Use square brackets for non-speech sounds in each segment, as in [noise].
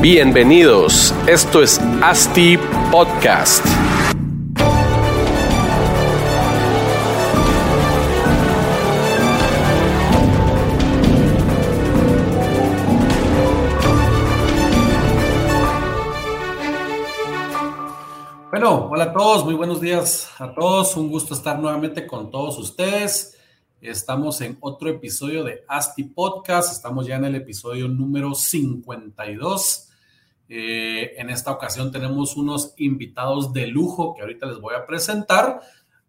Bienvenidos, esto es ASTI Podcast. Bueno, hola a todos, muy buenos días a todos, un gusto estar nuevamente con todos ustedes. Estamos en otro episodio de ASTI Podcast, estamos ya en el episodio número 52. Eh, en esta ocasión tenemos unos invitados de lujo que ahorita les voy a presentar,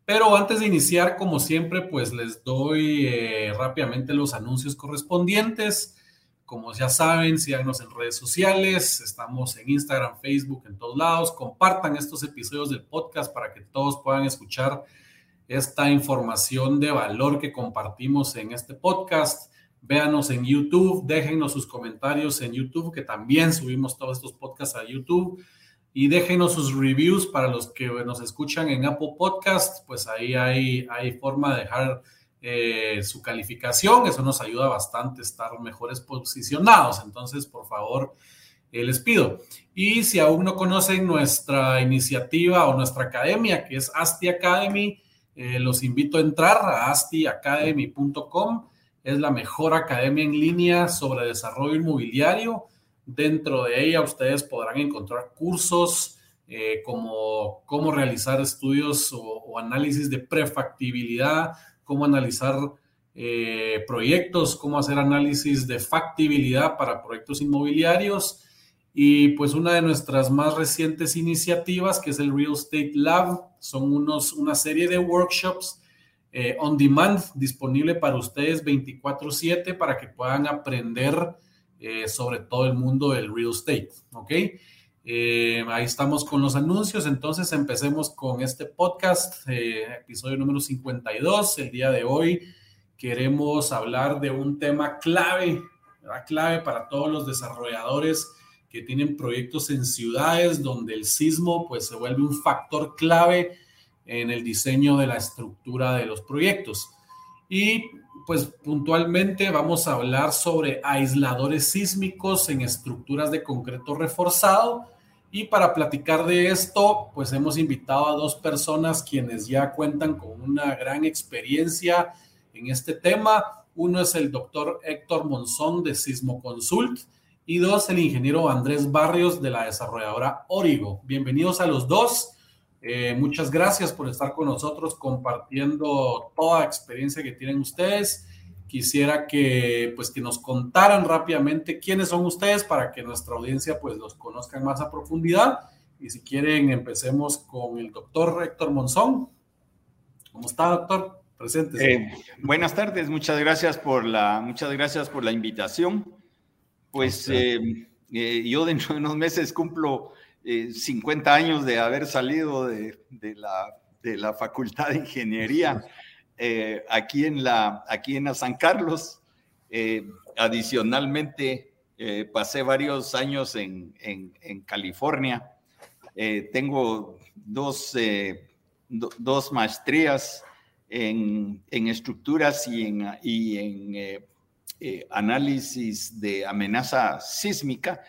pero antes de iniciar, como siempre, pues les doy eh, rápidamente los anuncios correspondientes. Como ya saben, síganos en redes sociales, estamos en Instagram, Facebook, en todos lados. Compartan estos episodios del podcast para que todos puedan escuchar esta información de valor que compartimos en este podcast. Véanos en YouTube, déjenos sus comentarios en YouTube, que también subimos todos estos podcasts a YouTube. Y déjenos sus reviews para los que nos escuchan en Apple Podcast, pues ahí hay, hay forma de dejar eh, su calificación. Eso nos ayuda bastante a estar mejores posicionados. Entonces, por favor, eh, les pido. Y si aún no conocen nuestra iniciativa o nuestra academia, que es ASTI Academy, eh, los invito a entrar a astiacademy.com es la mejor academia en línea sobre desarrollo inmobiliario. Dentro de ella ustedes podrán encontrar cursos eh, como cómo realizar estudios o, análisis de prefactibilidad, cómo analizar eh, proyectos, cómo hacer análisis de factibilidad para proyectos inmobiliarios. Y pues una de nuestras más recientes iniciativas, que es el Real Estate Lab, son unos, una serie de workshops eh, on demand disponible para ustedes 24/7 para que puedan aprender eh, sobre todo el mundo del real estate, ¿ok? Eh, ahí estamos con los anuncios, entonces empecemos con este podcast, episodio número 52. El día de hoy queremos hablar de un tema clave, clave para todos los desarrolladores que tienen proyectos en ciudades donde el sismo pues se vuelve un factor clave en el diseño de la estructura de los proyectos. Y pues puntualmente vamos a hablar sobre aisladores sísmicos en estructuras de concreto reforzado. Y para platicar de esto, pues hemos invitado a dos personas quienes ya cuentan con una gran experiencia en este tema. Uno es el doctor Héctor Monzón de Sismo Consult y dos, el ingeniero Andrés Barrios de la desarrolladora Origo. Bienvenidos a los dos. Eh, muchas gracias por estar con nosotros compartiendo toda experiencia que tienen ustedes. Quisiera que, pues, que nos contaran rápidamente quiénes son ustedes para que nuestra audiencia pues, los conozca más a profundidad. Y si quieren, empecemos con el doctor Héctor Monzón. ¿Cómo está, doctor? Presente. Eh, buenas tardes, muchas gracias por la, muchas gracias por la invitación. Pues eh, yo dentro de unos meses cumplo 50 eh, años de haber salido de, la, de la, Facultad de Ingeniería eh, aquí, en la, aquí en San Carlos. Adicionalmente, pasé varios años en, en, California. tengo dos, dos maestrías en, en, estructuras y en, y en análisis de amenaza sísmica.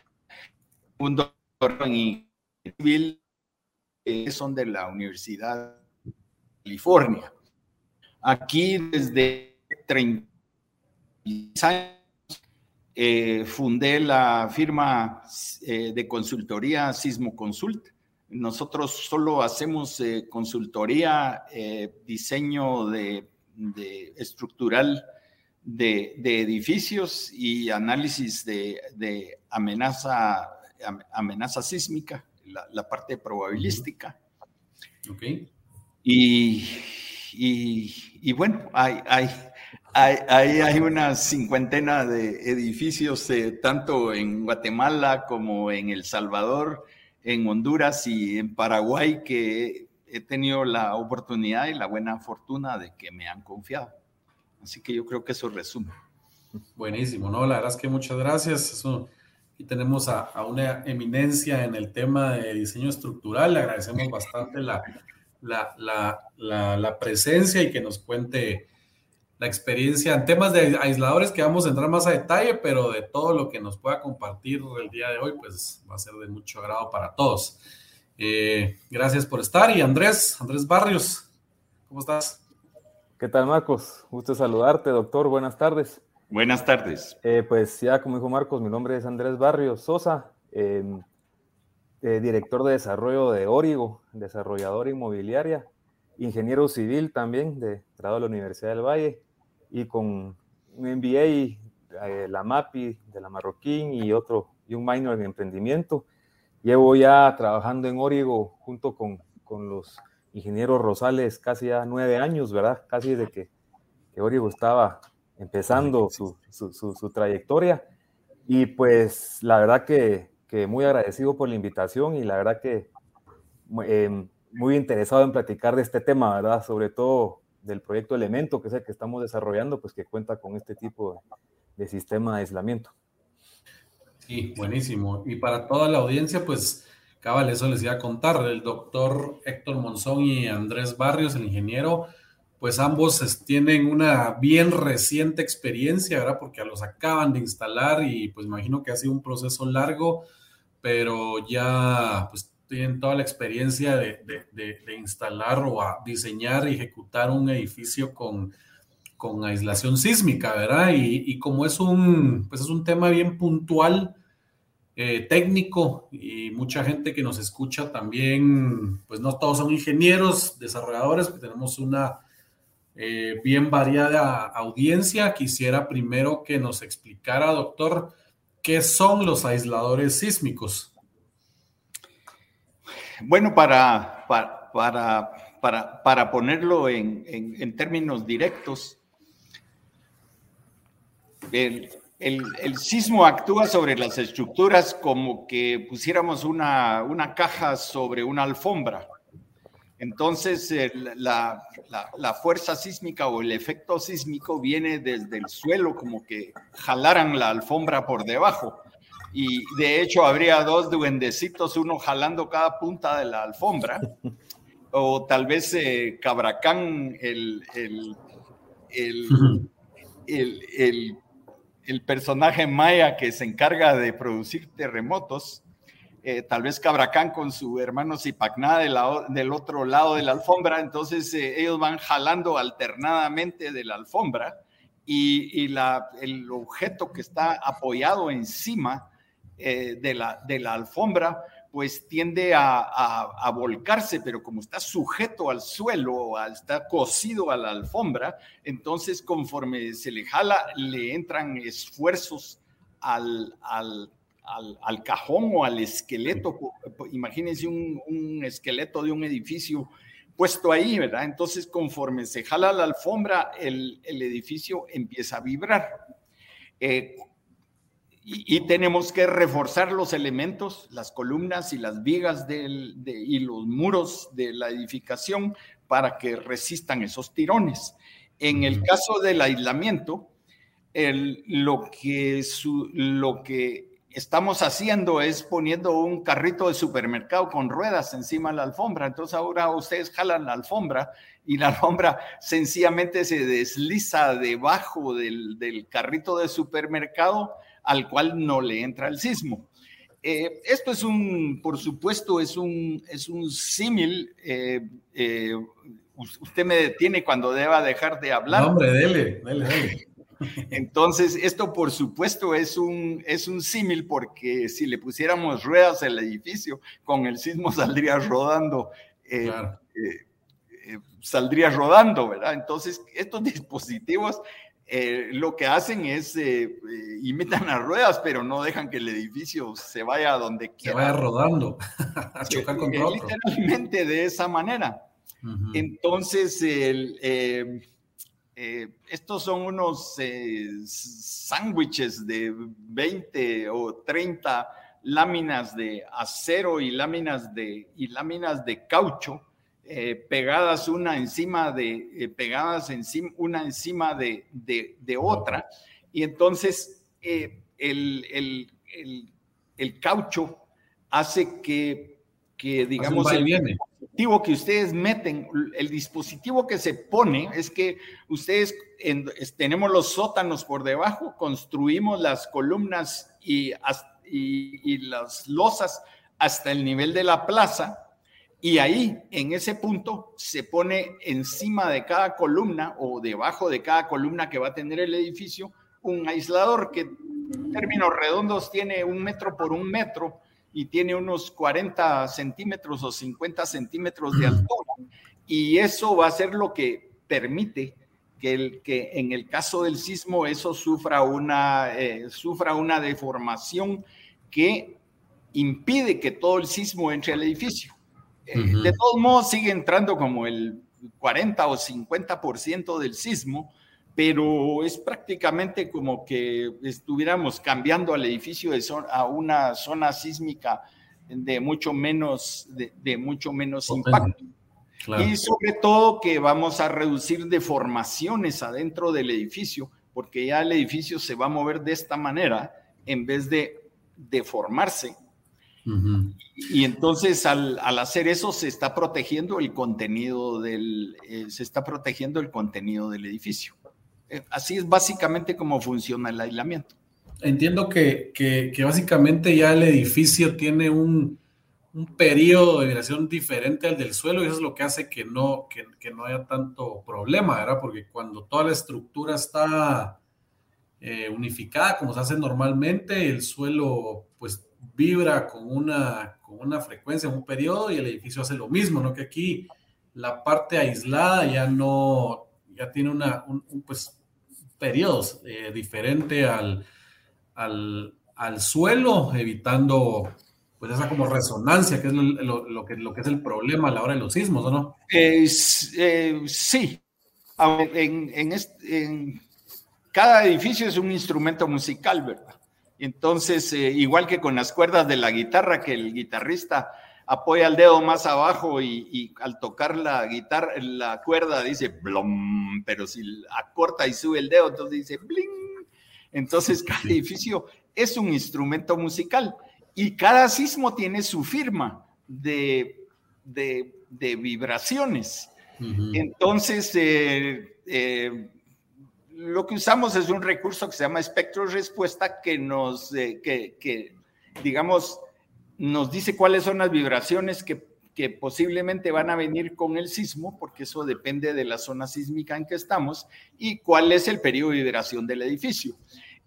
Un en civil son de la Universidad de California. Aquí desde 30 años eh, fundé la firma eh, de consultoría Sismo Consult. Nosotros solo hacemos eh, consultoría, diseño de, estructural de, edificios y análisis de, de amenaza amenaza sísmica, la, parte probabilística. Ok. Y, y, bueno, hay, hay, hay, hay, una cincuentena de edificios, eh, tanto en Guatemala como en El Salvador, en Honduras y en Paraguay, que he tenido la oportunidad y la buena fortuna de que me han confiado. Así que yo creo que eso resume. Buenísimo, ¿no? La verdad es que muchas gracias. Eso y tenemos a, una eminencia en el tema de diseño estructural. Le agradecemos bastante la, la, la, la, presencia y que nos cuente la experiencia en temas de aisladores que vamos a entrar más a detalle, pero de todo lo que nos pueda compartir el día de hoy, pues va a ser de mucho agrado para todos. Eh, gracias por estar y Andrés, Andrés Barrios, ¿cómo estás? ¿Qué tal Marcos? Gusto saludarte, doctor, buenas tardes. Buenas tardes. Eh, pues ya como dijo Marcos, mi nombre es Andrés Barrios Sosa, em, eh, director de desarrollo de Origo, desarrollador inmobiliaria, ingeniero civil también de grado de la Universidad del Valle y con un MBA, eh, la MAPI de la Marroquín y otro, y un minor en emprendimiento. Llevo ya trabajando en Origo junto con, con los ingenieros Rosales casi ya nueve años, ¿verdad? Casi desde que, que Origo estaba empezando su, su, su, trayectoria. Y pues la verdad que, que, muy agradecido por la invitación y la verdad que eh, muy interesado en platicar de este tema, ¿verdad? Sobre todo del proyecto Elemento, que es el que estamos desarrollando, pues que cuenta con este tipo de, sistema de aislamiento. Sí, buenísimo. Y para toda la audiencia, pues, cabal, eso les iba a contar. El doctor Héctor Monzón y Andrés Barrios, el ingeniero, pues ambos tienen una bien reciente experiencia, ¿verdad? Porque los acaban de instalar y pues imagino que ha sido un proceso largo, pero ya pues tienen toda la experiencia de, instalar o a diseñar y ejecutar un edificio con, con aislación sísmica, ¿verdad? Y, como es un, pues es un tema bien puntual, eh, técnico, y mucha gente que nos escucha también, pues no todos son ingenieros, desarrolladores, tenemos una eh, bien variada audiencia. Quisiera primero que nos explicara, doctor, qué son los aisladores sísmicos. Bueno, para, para, para, ponerlo en, términos directos, el, sismo actúa sobre las estructuras como que pusiéramos una, caja sobre una alfombra. Entonces, la, la, fuerza sísmica o el efecto sísmico viene desde el suelo, como que jalaran la alfombra por debajo y de hecho habría dos duendecitos, uno jalando cada punta de la alfombra, o tal vez eh, Cabracán, el, el, el, el, personaje maya que se encarga de producir terremotos, eh, tal vez Cabracán con su hermano Zipacná del otro lado de la alfombra, entonces eh, ellos van jalando alternadamente de la alfombra y, el objeto que está apoyado encima eh, de, de la alfombra, pues tiende a, volcarse, pero como está sujeto al suelo, está cosido a la alfombra, entonces conforme se le jala, le entran esfuerzos al, al, al, cajón o al esqueleto. Imagínense un, un, esqueleto de un edificio puesto ahí, ¿verdad? Entonces conforme se jala la alfombra, el, el edificio empieza a vibrar. Eh, y, tenemos que reforzar los elementos, las columnas y las vigas del, y los muros de la edificación para que resistan esos tirones. En el caso del aislamiento, el, lo, que lo que estamos haciendo es poniendo un carrito de supermercado con ruedas encima de la alfombra. Entonces ahora ustedes jalan la alfombra y la alfombra sencillamente se desliza debajo del, del carrito de supermercado al cual no le entra el sismo. Eh, esto es un, por supuesto, es un, es un símil. Eh, eh, usted me detiene cuando deba dejar de hablar. hombre, dele, dele, dele. [laughs] Entonces, esto por supuesto es un, es un símil porque si le pusiéramos ruedas al edificio, con el sismo [laughs] saldría rodando. saldría rodando, ¿verdad? Entonces, estos [laughs] dispositivos eh, lo que hacen es eh, eh, imitan las ruedas, pero no dejan que el edificio se vaya a donde quiera. Se vaya rodando, [laughs] a chocar contra otro. Literalmente de esa manera. Entonces, estos son unos sándwiches de 20 o 30 láminas de acero y láminas de, y láminas de caucho eh, pegadas una encima de, eh, pegadas encima, una encima de, de, otra. Y entonces eh, el, el, el, caucho hace que, que digamos, el, dispositivo que ustedes meten, el dispositivo que se pone es que ustedes tenemos los sótanos por debajo, construimos las columnas y, y, y las losas hasta el nivel de la plaza y ahí, en ese punto, se pone encima de cada columna o debajo de cada columna que va a tener el edificio un aislador que en términos redondos tiene un metro por un metro y tiene unos 40 centímetros o 50 centímetros de altura. Y eso va a ser lo que permite que, el, que en el caso del sismo eso sufra una, eh, sufra una deformación que impide que todo el sismo entre al edificio. Eh, de todos modos sigue entrando como el 40 o 50% del sismo, pero es prácticamente como que estuviéramos cambiando al edificio de a una zona sísmica de mucho menos, de, mucho menos impacto. Y sobre todo que vamos a reducir deformaciones adentro del edificio, porque ya el edificio se va a mover de esta manera en vez de deformarse. Y entonces al, hacer eso se está protegiendo el contenido del, eh, se está protegiendo el contenido del edificio. Eh, así es básicamente cómo funciona el aislamiento. Entiendo que, básicamente ya el edificio tiene un, periodo de vibración diferente al del suelo y eso es lo que hace que no, que, no haya tanto problema, ¿verdad? Porque cuando toda la estructura está eh, unificada como se hace normalmente, el suelo pues vibra con una, con una frecuencia, un periodo y el edificio hace lo mismo, ¿no? Que aquí la parte aislada ya no, ya tiene una, un, pues, periodos eh, diferente al, al, al, suelo, evitando pues esa como resonancia, que es lo, que, lo que es el problema a la hora de los sismos, ¿o no? Eh, sí. En, en, en, cada edificio es un instrumento musical, ¿verdad? Entonces, eh, igual que con las cuerdas de la guitarra, que el guitarrista apoya el dedo más abajo y, al tocar la guitarra, la cuerda dice blom, pero si acorta y sube el dedo, entonces dice bling. Entonces cada edificio es un instrumento musical y cada sismo tiene su firma de, vibraciones. Entonces, eh, eh, lo que usamos es un recurso que se llama espectro respuesta que nos, eh, que, digamos, nos dice cuáles son las vibraciones que, posiblemente van a venir con el sismo, porque eso depende de la zona sísmica en que estamos, y cuál es el periodo de vibración del edificio.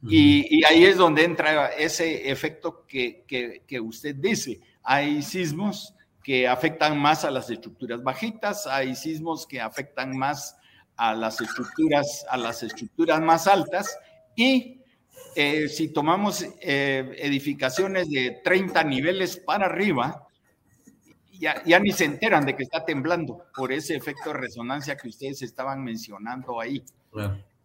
y, ahí es donde entra ese efecto que, que, usted dice. Hay sismos que afectan más a las estructuras bajitas, hay sismos que afectan más a las estructuras, a las estructuras más altas y eh, si tomamos eh, edificaciones de 30 niveles para arriba, ya, ya, ni se enteran de que está temblando por ese efecto de resonancia que ustedes estaban mencionando ahí.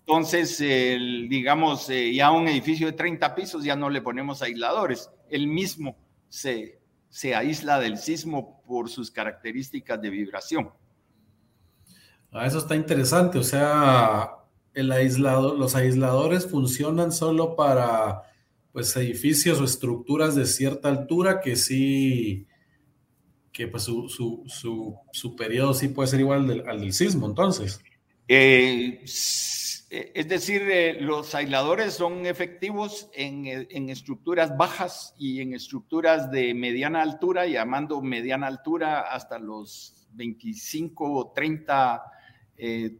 Entonces, digamos, eh, ya un edificio de 30 pisos ya no le ponemos aisladores, el mismo se, se aísla del sismo por sus características de vibración. Ah, eso está interesante, o sea, el aislado, los aisladores funcionan solo para pues edificios o estructuras de cierta altura que sí, que pues su, su, su, periodo sí puede ser igual al del sismo, entonces. Eh, es decir, eh, los aisladores son efectivos en, en, estructuras bajas y en estructuras de mediana altura, llamando mediana altura hasta los 25 o 30 eh,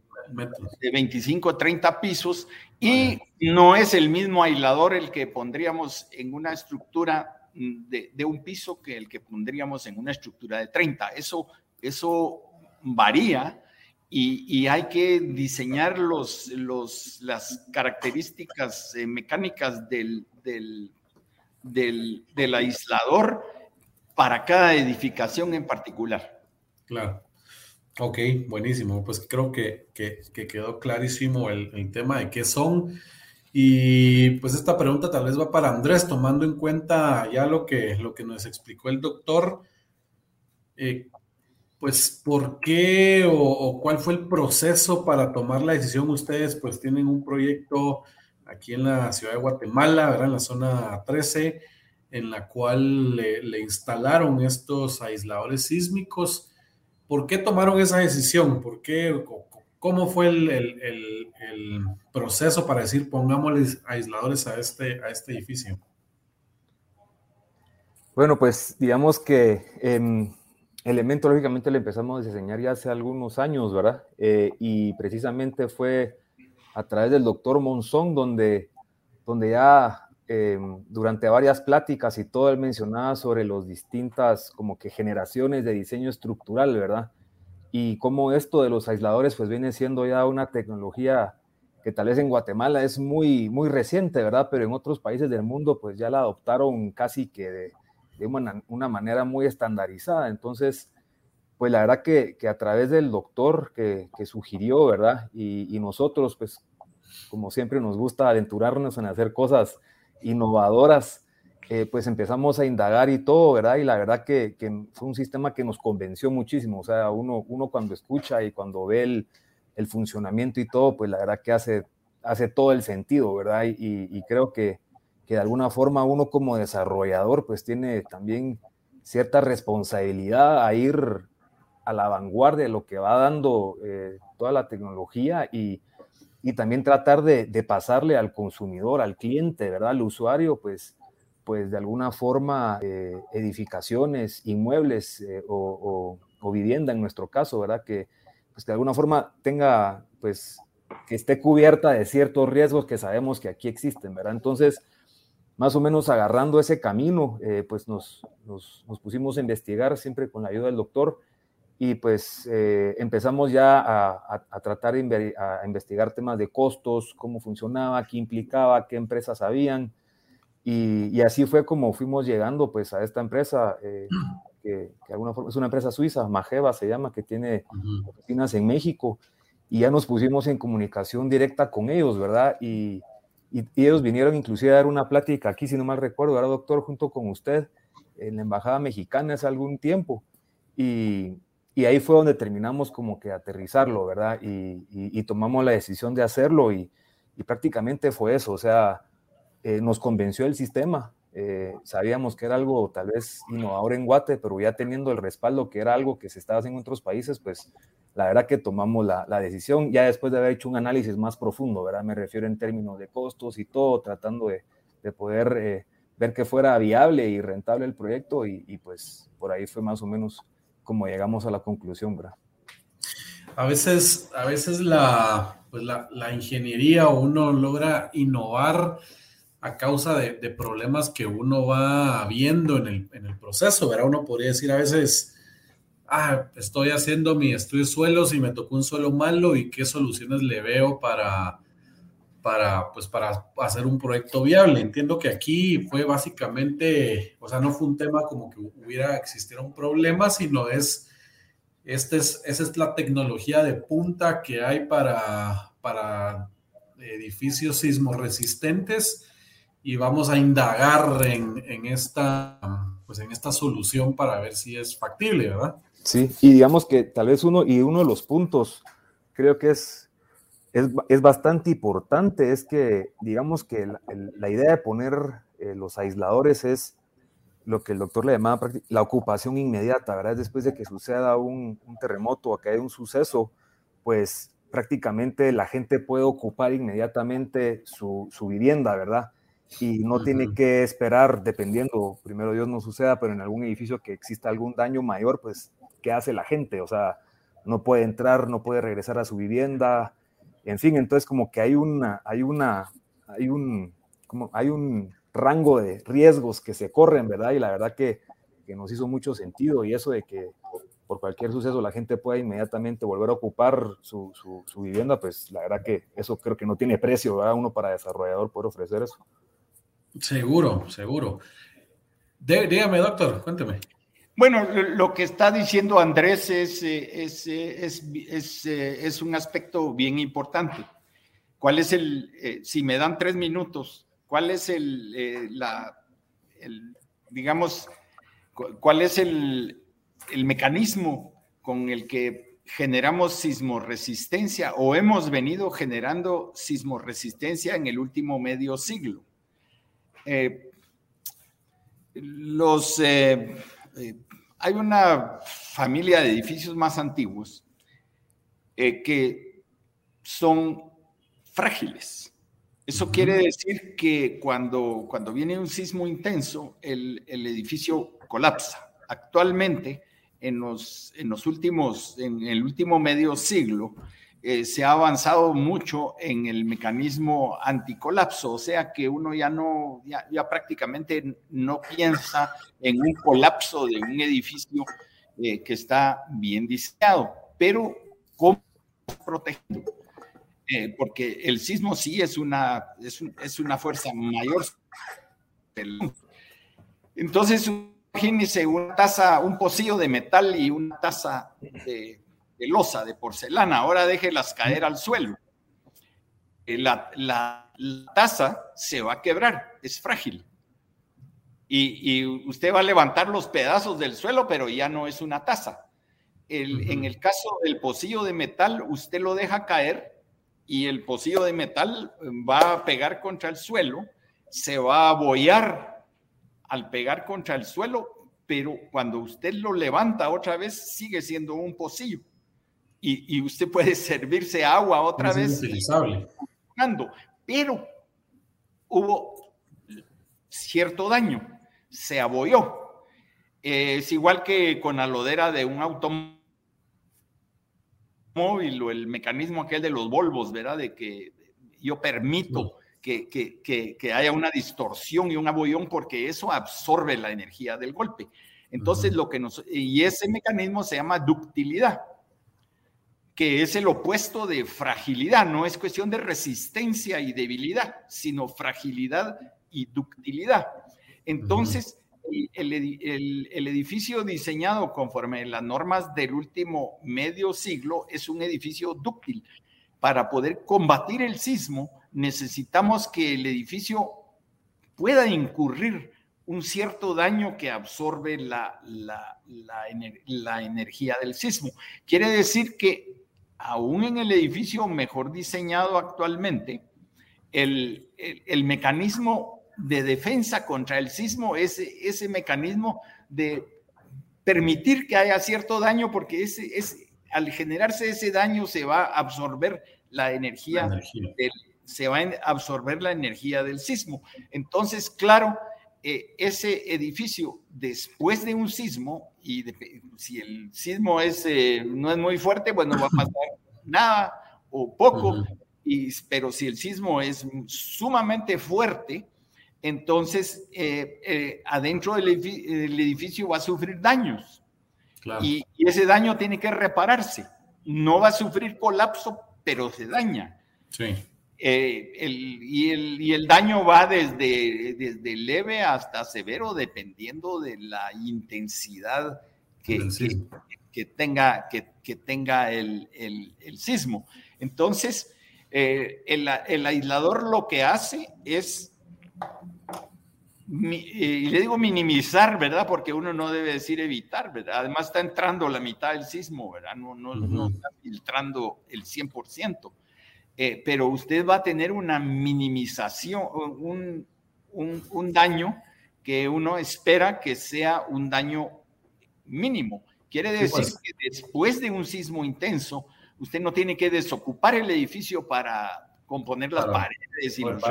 de 25 a 30 pisos y no es el mismo aislador el que pondríamos en una estructura mm, de, un piso que el que pondríamos en una estructura de 30. Eso, eso varía y, hay que diseñar los, los, las características eh, mecánicas del, del, del, del aislador para cada edificación en particular. Claro. Ok, buenísimo. Pues creo que, quedó clarísimo el, tema de qué son. Y pues esta pregunta tal vez va para Andrés, tomando en cuenta ya lo que, lo que nos explicó el doctor. Eh, pues, ¿por qué o, cuál fue el proceso para tomar la decisión? Ustedes pues tienen un proyecto aquí en la ciudad de Guatemala, ¿verdad? En la zona 13, en la cual le instalaron estos aisladores sísmicos ¿Por qué tomaron esa decisión? ¿Por qué, ¿Cómo fue el, proceso para decir pongámosles aisladores a este, a este edificio? Bueno, pues digamos que eh, Elemento, lógicamente, le empezamos a diseñar ya hace algunos años, ¿verdad? Eh, y precisamente fue a través del doctor Monzón, donde, donde ya em, durante varias pláticas y todo él mencionaba sobre las distintas como que generaciones de diseño estructural, ¿verdad? Y cómo esto de los aisladores pues viene siendo ya una tecnología que tal vez en Guatemala es muy, muy reciente, ¿verdad? Pero en otros países del mundo pues ya la adoptaron casi que de, de una, manera muy estandarizada. Entonces, pues la verdad que, a través del doctor que, sugirió, ¿verdad? Y, nosotros, pues, como siempre nos gusta aventurarnos en hacer cosas innovadoras, eh, pues empezamos a indagar y todo, ¿verdad? Y la verdad que, fue un sistema que nos convenció muchísimo. O sea, uno, uno cuando escucha y cuando ve el, funcionamiento y todo, pues la verdad que hace, hace todo el sentido, ¿verdad? y creo que, de alguna forma uno como desarrollador pues tiene también cierta responsabilidad a ir a la vanguardia de lo que va dando eh, toda la tecnología y, y también tratar de, pasarle al consumidor, al cliente, ¿verdad? Al usuario, pues, pues de alguna forma eh, edificaciones, inmuebles eh, o, o, vivienda en nuestro caso, ¿verdad? Que, pues, que de alguna forma tenga, pues, que esté cubierta de ciertos riesgos que sabemos que aquí existen, ¿verdad? Entonces, más o menos agarrando ese camino, eh, pues nos, nos, pusimos a investigar siempre con la ayuda del doctor y pues eh, empezamos ya a, a, tratar de a investigar temas de costos, cómo funcionaba, qué implicaba, qué empresas habían y, y así fue como fuimos llegando pues a esta empresa eh, [clears throat] que, que alguna forma es una empresa suiza, Majeva se llama, que tiene oficinas en México y ya nos pusimos en comunicación directa con ellos, ¿verdad? Y, y, ellos vinieron inclusive a dar una plática aquí, si no mal recuerdo, era doctor, junto con usted en la Embajada Mexicana hace algún tiempo. Y, y ahí fue donde terminamos como que aterrizarlo, ¿verdad? Y, y tomamos la decisión de hacerlo y, prácticamente fue eso, o sea, eh, nos convenció el sistema. Eh, sabíamos que era algo tal vez innovador en Guate, pero ya teniendo el respaldo que era algo que se estaba haciendo en otros países, pues la verdad que tomamos la, decisión ya después de haber hecho un análisis más profundo, ¿verdad? Me refiero en términos de costos y todo, tratando de, poder eh, ver que fuera viable y rentable el proyecto y, pues por ahí fue más o menos como llegamos a la conclusión, ¿verdad? A veces, a veces la, pues la, ingeniería uno logra innovar a causa de, problemas que uno va viendo en el, en el proceso, ¿verdad? Uno podría decir a veces ah, estoy haciendo mi estudio de suelos y me tocó un suelo malo y qué soluciones le veo para, para, pues, para hacer un proyecto viable. Entiendo que aquí fue básicamente, o sea, no fue un tema como que hubiera existido un problema, sino es, este es, esa es la tecnología de punta que hay para, para edificios sismoresistentes y vamos a indagar en, en, esta, pues en esta solución para ver si es factible, ¿verdad? Sí, y digamos que tal vez uno, y uno de los puntos, creo que es, es, bastante importante, es que digamos que la, idea de poner eh, los aisladores es lo que el doctor le llamaba la ocupación inmediata, ¿verdad? Después de que suceda un, terremoto o que haya un suceso, pues prácticamente la gente puede ocupar inmediatamente su, su vivienda, ¿verdad? y no tiene que esperar, dependiendo, primero Dios no suceda, pero en algún edificio que exista algún daño mayor, pues qué hace la gente, o sea, no puede entrar, no puede regresar a su vivienda, en fin, entonces como que hay una, hay una, hay un, como hay un rango de riesgos que se corren, ¿verdad? Y la verdad que, que nos hizo mucho sentido y eso de que por cualquier suceso la gente pueda inmediatamente volver a ocupar su, su, vivienda, pues la verdad que eso creo que no tiene precio, ¿verdad? Uno para desarrollador puede ofrecer eso. Seguro, seguro. dígame, doctor, cuénteme. Bueno, lo que está diciendo Andrés es, eh, es, eh, es, eh, es, un aspecto bien importante. ¿Cuál es el, si me dan tres minutos, cuál es el, la, el digamos, cuál es el, el mecanismo con el que generamos sismoresistencia o hemos venido generando sismoresistencia en el último medio siglo? los hay una familia de edificios más antiguos eh, que son frágiles. Eso quiere decir que cuando, cuando viene un sismo intenso, el, el edificio colapsa. Actualmente, en los, en los últimos, en el último medio siglo, eh, se ha avanzado mucho en el mecanismo anticolapso, o sea que uno ya no, ya, prácticamente no piensa en un colapso de un edificio eh, que está bien diseñado, pero ¿cómo protegiendo? Eh, porque el sismo sí es una, es, una fuerza mayor. Entonces, imagínese una taza, un pocillo de metal y una taza de, de losa, de porcelana, ahora déjelas caer al suelo. Eh, la, la, taza se va a quebrar, es frágil. Y, y, usted va a levantar los pedazos del suelo, pero ya no es una taza. El, uh -huh. En el caso del pocillo de metal, usted lo deja caer y el pocillo de metal va a pegar contra el suelo, se va a abollar al pegar contra el suelo, pero cuando usted lo levanta otra vez, sigue siendo un pocillo y, y usted puede [laughs] servirse agua otra vez. Utilizable. Pero hubo cierto daño, se abolló. Eh, es igual que con la lodera de un automóvil o el mecanismo aquel de los volvos, ¿verdad? De que yo permito que, que, que, que haya una distorsión y un abollón porque eso absorbe la energía del golpe. Entonces, uh -huh. lo que nos. Y ese mecanismo se llama ductilidad que es el opuesto de fragilidad, no es cuestión de resistencia y debilidad, sino fragilidad y ductilidad. Entonces, el, el, edificio diseñado conforme las normas del último medio siglo es un edificio dúctil. Para poder combatir el sismo, necesitamos que el edificio pueda incurrir un cierto daño que absorbe la, la, la, la, energía del sismo. Quiere decir que aún en el edificio mejor diseñado actualmente, el, el, el mecanismo de defensa contra el sismo es ese mecanismo de permitir que haya cierto daño, porque ese, ese, al generarse ese daño se va a absorber la energía, la energía. Del, se va a absorber la energía del sismo. Entonces, claro, eh, ese edificio después de un sismo, y de, si el sismo es, eh, no es muy fuerte, pues no va a pasar [laughs] nada o poco, uh -huh. y, pero si el sismo es sumamente fuerte, entonces eh, eh, adentro del edificio, el edificio, va a sufrir daños. Claro. Y, y, ese daño tiene que repararse. No va a sufrir colapso, pero se daña. Sí. Eh, el, y, el, y, el, daño va desde, desde, leve hasta severo, dependiendo de la intensidad que, que, que tenga, que, que tenga el, sismo. Entonces, eh, el, aislador lo que hace es, y le digo minimizar, ¿verdad? Porque uno no debe decir evitar, ¿verdad? Además está entrando la mitad del sismo, ¿verdad? No, no, uh -huh. no está filtrando el 100%. Eh, pero usted va a tener una minimización, un, un, un, daño que uno espera que sea un daño mínimo. Quiere decir pues. que después de un sismo intenso, usted no tiene que desocupar el edificio para componer las para, paredes y los,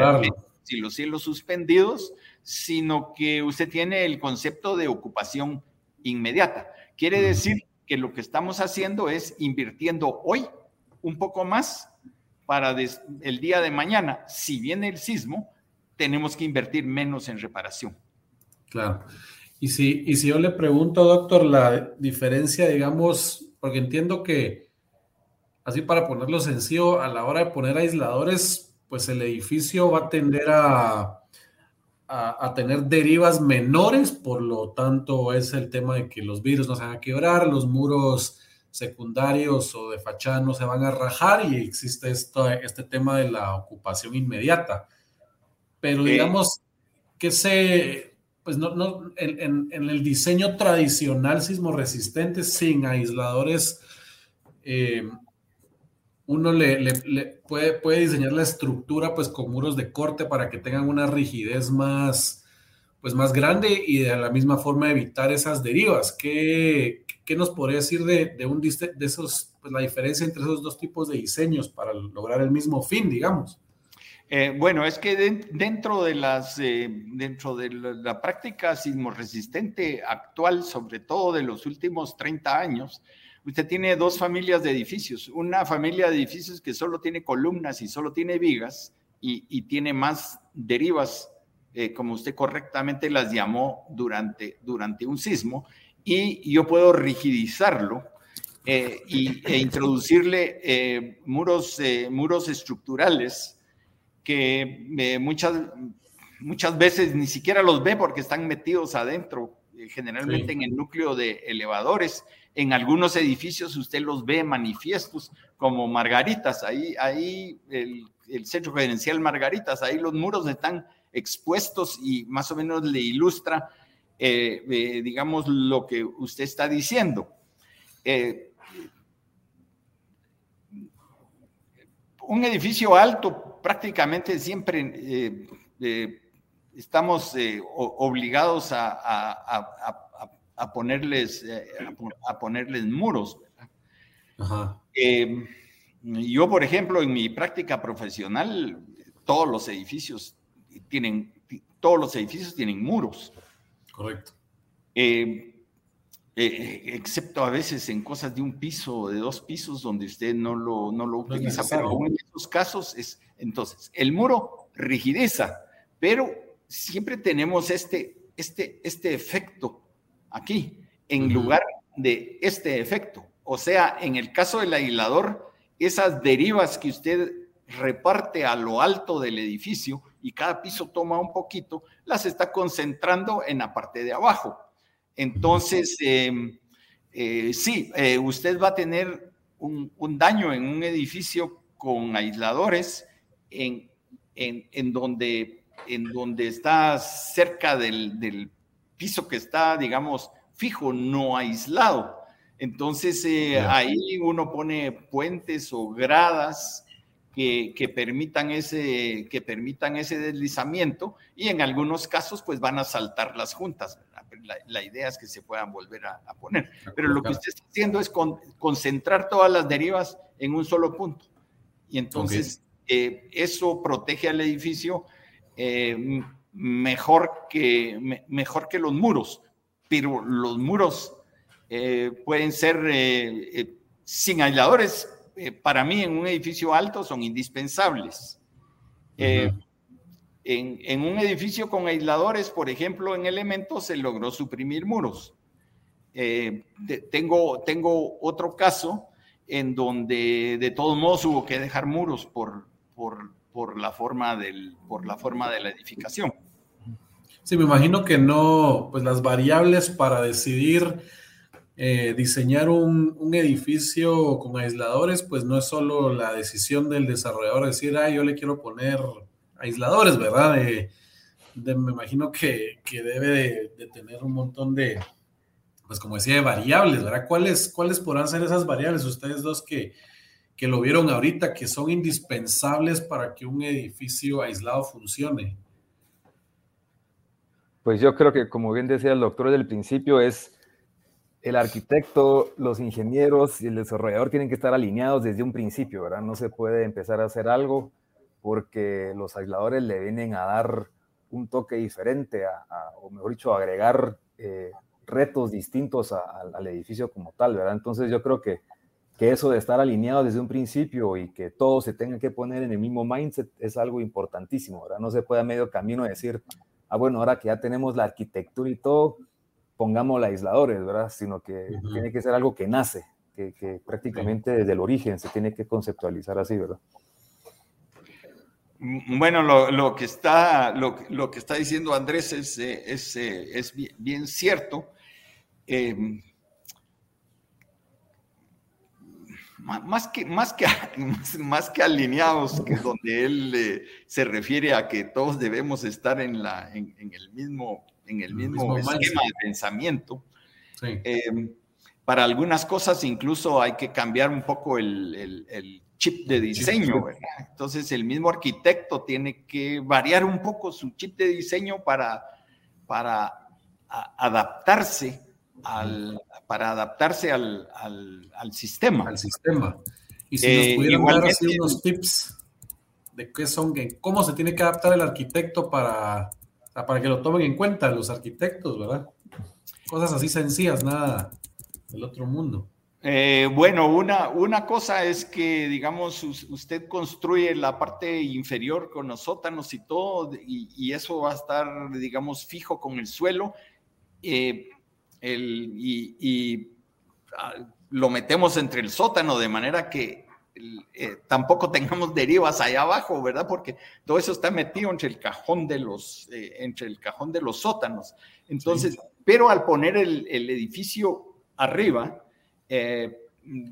y los cielos suspendidos, sino que usted tiene el concepto de ocupación inmediata. Quiere decir que lo que estamos haciendo es invirtiendo hoy un poco más para el día de mañana, si viene el sismo, tenemos que invertir menos en reparación. Claro. Y si, y si yo le pregunto, doctor, la diferencia, digamos, porque entiendo que, así para ponerlo sencillo, a la hora de poner aisladores, pues el edificio va a tender a, a, tener derivas menores, por lo tanto es el tema de que los vidrios no se van a quebrar, los muros secundarios o de fachada no se van a rajar y existe esto, este tema de la ocupación inmediata. Pero digamos que se, pues no, no en, en, en, el diseño tradicional sismo resistente sin aisladores, eh, uno le, le, le, puede, puede diseñar la estructura pues con muros de corte para que tengan una rigidez más, pues más grande y de la misma forma evitar esas derivas. ¿Qué, qué nos podría decir de, de, un, de esos, pues la diferencia entre esos dos tipos de diseños para lograr el mismo fin, digamos? Eh, bueno, es que dentro de las eh, dentro de la, práctica sismoresistente actual, sobre todo de los últimos 30 años, usted tiene dos familias de edificios. Una familia de edificios que solo tiene columnas y solo tiene vigas y, tiene más derivas, eh, como usted correctamente las llamó durante, durante un sismo, y yo puedo rigidizarlo y, e introducirle muros, muros estructurales que eh, muchas, muchas veces ni siquiera los ve porque están metidos adentro, eh, generalmente en el núcleo de elevadores. En algunos edificios usted los ve manifiestos como margaritas, ahí, ahí el, centro gerencial Margaritas, ahí los muros están expuestos y más o menos le ilustra, eh, digamos, lo que usted está diciendo. un edificio alto prácticamente siempre eh, eh, estamos eh, obligados a, ponerles, a, ponerles muros. yo, por ejemplo, en mi práctica profesional, todos los edificios tienen, todos los edificios tienen muros. Correcto. excepto a veces en cosas de un piso o de dos pisos donde usted no lo, no lo utiliza, pero en esos casos es, entonces, el muro rigideza, pero siempre tenemos este, este, este efecto aquí, en lugar de este efecto. O sea, en el caso del aislador, esas derivas que usted reparte a lo alto del edificio y cada piso toma un poquito, las está concentrando en la parte de abajo. Entonces, em, eh, sí, eh, usted va a tener un, un, daño en un edificio con aisladores en, en, donde, en donde está cerca del, piso que está, digamos, fijo, no aislado. Entonces, eh, ahí uno pone puentes o gradas que, permitan ese, que permitan ese deslizamiento y en algunos casos, pues van a saltar las juntas. La, idea es que se puedan volver a, poner. Pero lo que usted está haciendo es concentrar todas las derivas en un solo punto. Y entonces eh, eso protege al edificio eh, mejor, que, mejor que los muros, pero los muros eh, pueden ser sin aisladores. Para mí, en un edificio alto son indispensables. en, en, un edificio con aisladores, por ejemplo, en elementos se logró suprimir muros. tengo, tengo otro caso en donde de todos modos hubo que dejar muros por, por, la forma del, por la forma de la edificación. Sí, me imagino que no, pues las variables para decidir eh, diseñar un, edificio con aisladores, pues no es solo la decisión del desarrollador decir, ah, yo le quiero poner aisladores, ¿verdad? me imagino que, debe de, tener un montón de, pues como decía, de variables, ¿verdad? ¿Cuáles, ¿Cuáles podrán ser esas variables? Ustedes dos que, que lo vieron ahorita, que son indispensables para que un edificio aislado funcione? Pues yo creo que, como bien decía el doctor del principio, es el arquitecto, los ingenieros y el desarrollador tienen que estar alineados desde un principio, ¿verdad? No se puede empezar a hacer algo porque los aisladores le vienen a dar un toque diferente, o mejor dicho, agregar eh, retos distintos al edificio como tal, ¿verdad? Entonces yo creo que que eso de estar alineado desde un principio y que todo se tenga que poner en el mismo mindset es algo importantísimo, ¿verdad? No se puede a medio camino decir, ah, bueno, ahora que ya tenemos la arquitectura y todo, pongamos aisladores, ¿verdad? Sino que tiene que ser algo que nace, que, prácticamente desde el origen se tiene que conceptualizar así, ¿verdad? Mm, bueno, lo, que, está, lo, que está diciendo Andrés es, eh, es, eh, es bien, cierto. Eh, más que, más que, [laughs] más que alineados, que donde él eh, se refiere a que todos debemos estar en, la, en, el mismo, en el mismo, esquema de pensamiento. Em, para algunas cosas incluso hay que cambiar un poco el, el, chip de diseño. Entonces el mismo arquitecto tiene que variar un poco su chip de diseño para, para adaptarse al, para adaptarse al, al, sistema. Al sistema. Y si nos eh, pudieran dar así unos tips de qué son, cómo se tiene que adaptar el arquitecto para, para que lo tomen en cuenta los arquitectos, ¿verdad? Cosas así sencillas, nada del otro mundo. Eh, bueno, una, una cosa es que, digamos, usted construye la parte inferior con los sótanos y todo, y, eso va a estar, digamos, fijo con el suelo, eh, y, ah, lo metemos entre el sótano de manera que eh, tampoco tengamos derivas allá abajo, ¿verdad? Porque todo eso está metido entre el cajón de los, entre el cajón de los sótanos. Entonces, pero al poner el, el edificio arriba, eh,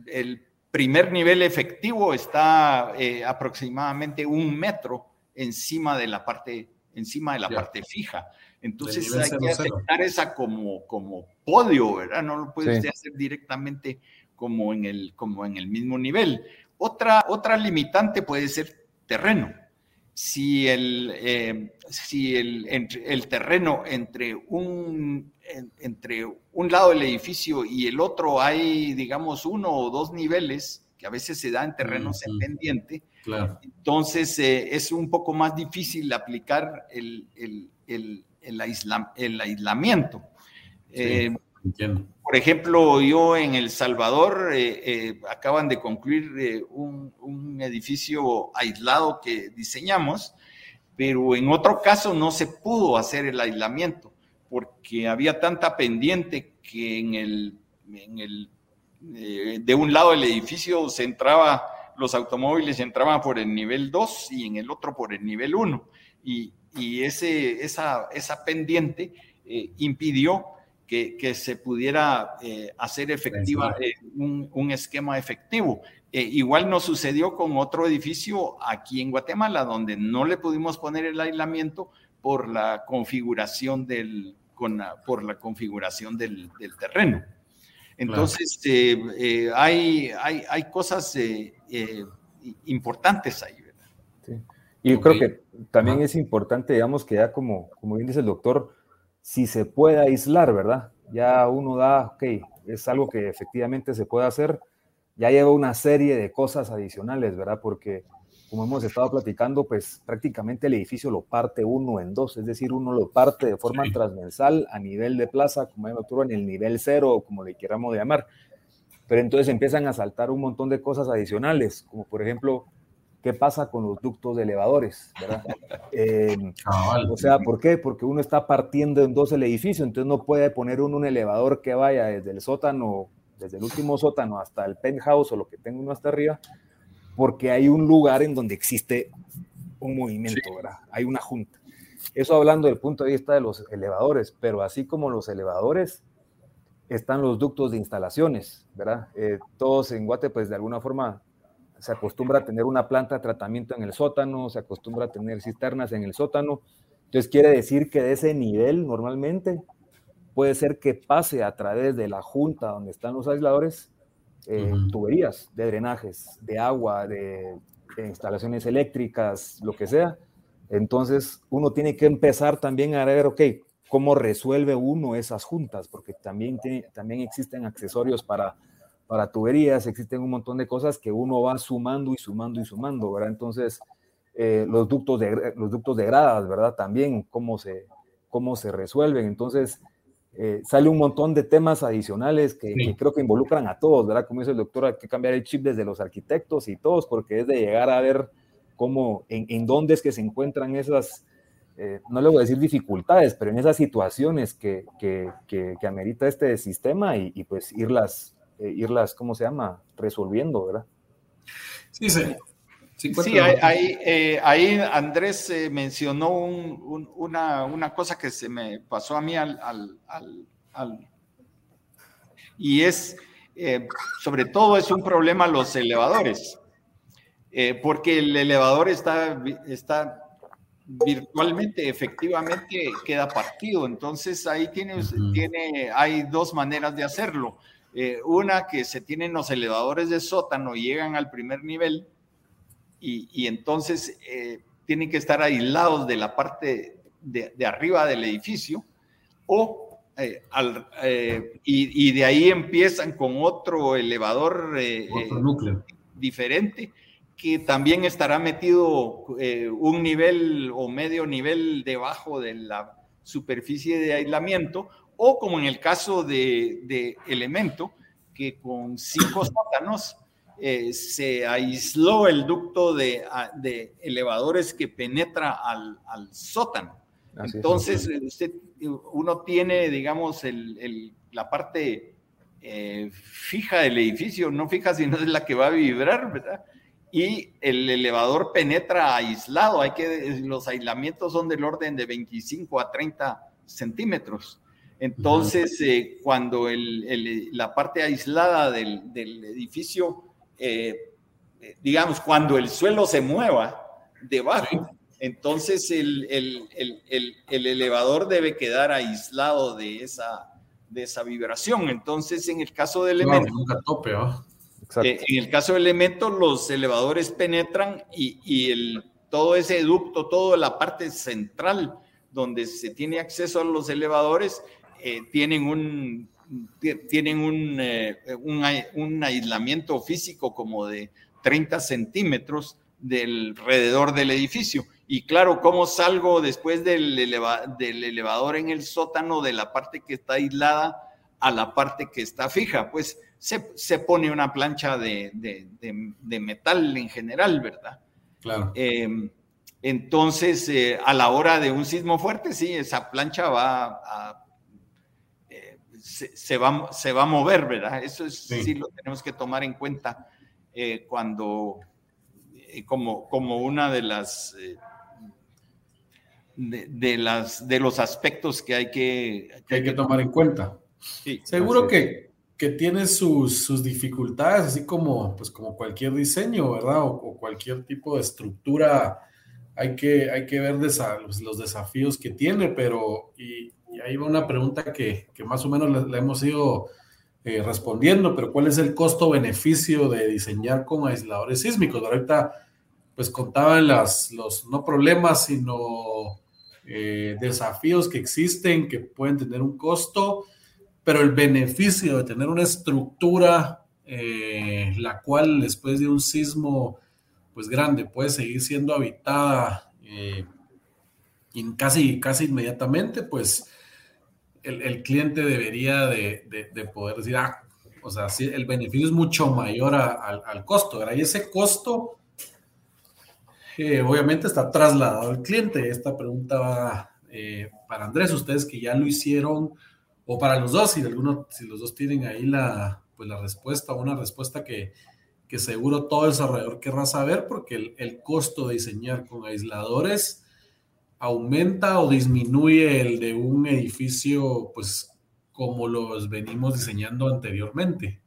el primer nivel efectivo está eh, aproximadamente un metro encima de la parte, encima de la parte fija. Entonces hay que aceptar esa como, como podio, ¿verdad? No lo puedes hacer directamente como en, el, como en el mismo nivel. Otra, otra limitante puede ser terreno. Si el, eh, si el, el terreno entre un entre un lado del edificio y el otro hay, digamos, uno o dos niveles, que a veces se da en terrenos en pendiente. Entonces eh, es un poco más difícil aplicar el, el, el, aislamiento. Eh, por ejemplo, yo en El Salvador eh, acaban de concluir un, un, edificio aislado que diseñamos, pero en otro caso no se pudo hacer el aislamiento porque había tanta pendiente que en el, eh, de un lado del edificio se entraba, los automóviles entraban por el nivel 2 y en el otro por el nivel 1. Y, esa, pendiente eh, impidió que, que, se pudiera eh, hacer efectiva un, un, esquema efectivo. igual nos sucedió con otro edificio aquí en Guatemala, donde no le pudimos poner el aislamiento por la configuración del, con por la configuración del, del terreno. Entonces, eh, eh, hay, hay, hay, cosas eh, importantes ahí. ¿verdad? Sí. Y yo creo que también es importante, digamos, que ya como, como bien dice el doctor, si se puede aislar, ¿verdad? Ya uno da, ok, es algo que efectivamente se puede hacer, ya lleva una serie de cosas adicionales, ¿verdad? Porque como hemos estado platicando, pues prácticamente el edificio lo parte uno en dos, es decir, uno lo parte de forma transversal a nivel de plaza, como otro en el nivel cero, como le queramos llamar. Pero entonces empiezan a saltar un montón de cosas adicionales, como por ejemplo, ¿qué pasa con los ductos de elevadores? ¿verdad? [laughs] Em, o sea, ¿por qué? Porque uno está partiendo en dos el edificio, entonces no puede poner uno un elevador que vaya desde el sótano, desde el último sótano hasta el penthouse o lo que tenga uno hasta arriba, porque hay un lugar en donde existe un movimiento, ¿verdad? Hay una junta. Eso hablando del punto de vista de los elevadores, pero así como los elevadores, están los ductos de instalaciones, ¿verdad? Eh, todos en Guate, pues de alguna forma se acostumbra a tener una planta de tratamiento en el sótano, se acostumbra a tener cisternas en el sótano. Entonces quiere decir que de ese nivel normalmente puede ser que pase a través de la junta donde están los aisladores eh, tuberías de drenajes, de agua, de, instalaciones eléctricas, lo que sea. Entonces, uno tiene que empezar también a ver, ok, cómo resuelve uno esas juntas, porque también, tiene, también existen accesorios para, para tuberías, existen un montón de cosas que uno va sumando y sumando y sumando, ¿verdad? Entonces, eh, los, ductos de, los ductos de gradas, ¿verdad? También cómo se, cómo se resuelven. Entonces, eh, sale un montón de temas adicionales que, creo que involucran a todos, ¿verdad? Como dice el doctor, hay que cambiar el chip desde los arquitectos y todos, porque es de llegar a ver cómo, en, dónde es que se encuentran esas, eh, no le voy a decir dificultades, pero en esas situaciones que, que, que, amerita este sistema y, pues irlas, eh, irlas, ¿cómo se llama? Resolviendo, ¿verdad? Sí, sí. Sí, ahí, eh, ahí, Andrés eh, mencionó una, cosa que se me pasó a mí al, y es, eh, sobre todo es un problema los elevadores, porque el elevador está, está virtualmente, efectivamente queda partido, entonces ahí tiene, tiene, hay dos maneras de hacerlo. Una que se tienen los elevadores de sótano llegan al primer nivel, y, entonces eh, tienen que estar aislados de la parte de, arriba del edificio o eh, eh, y, de ahí empiezan con otro elevador núcleo. diferente que también estará metido un nivel o medio nivel debajo de la superficie de aislamiento, o como en el caso de, de elemento, que con cinco sótanos eh, se aisló el ducto de, de elevadores que penetra al, al sótano. Entonces, usted, uno tiene, digamos, el, la parte eh, fija del edificio, no fija, sino es la que va a vibrar, ¿verdad? Y el elevador penetra aislado, hay que, los aislamientos son del orden de 25 a 30 centímetros. Entonces, cuando el, la parte aislada del, del edificio eh, digamos, cuando el suelo se mueva debajo, entonces el, elevador debe quedar aislado de esa, de esa vibración. Entonces, en el caso de elementos, eh, en el caso de elementos, los elevadores penetran y, el, todo ese ducto, toda la parte central donde se tiene acceso a los elevadores, eh, tienen un tienen eh, un, un, aislamiento físico como de 30 centímetros del alrededor del edificio. Y claro, ¿cómo salgo después del, del elevador en el sótano de la parte que está aislada a la parte que está fija? Pues se, se pone una plancha de, de, de, metal en general, ¿verdad? Claro. Em, entonces, eh, a la hora de un sismo fuerte, sí, esa plancha va a se, va, se va a mover, ¿verdad? Eso es, sí. lo tenemos que tomar en cuenta eh, cuando, eh, como, como una de las, eh, de, las, de los aspectos que hay que, hay que tomar en cuenta. Sí, Seguro que, que tiene sus, sus, dificultades, así como, pues como cualquier diseño, ¿verdad? O, cualquier tipo de estructura, hay que, hay que ver los, los, desafíos que tiene, pero y, y ahí va una pregunta que, más o menos le, hemos ido eh, respondiendo, pero ¿cuál es el costo-beneficio de diseñar con aisladores sísmicos? Ahorita, pues contaban las, los no problemas, sino eh, desafíos que existen, que pueden tener un costo, pero el beneficio de tener una estructura, eh, la cual después de un sismo, pues grande, puede seguir siendo habitada casi, casi inmediatamente, pues el, cliente debería de, poder decir, ah, o sea, sí, el beneficio es mucho mayor al costo, ¿verdad? Y ese costo, eh, obviamente, está trasladado al cliente. Esta pregunta va eh, para Andrés, ustedes que ya lo hicieron, o para los dos, si, alguno, si los dos tienen ahí la, pues la respuesta, una respuesta que, que seguro todo desarrollador querrá saber, porque el, el costo de diseñar con aisladores aumenta o disminuye el de un edificio, pues como los venimos diseñando anteriormente?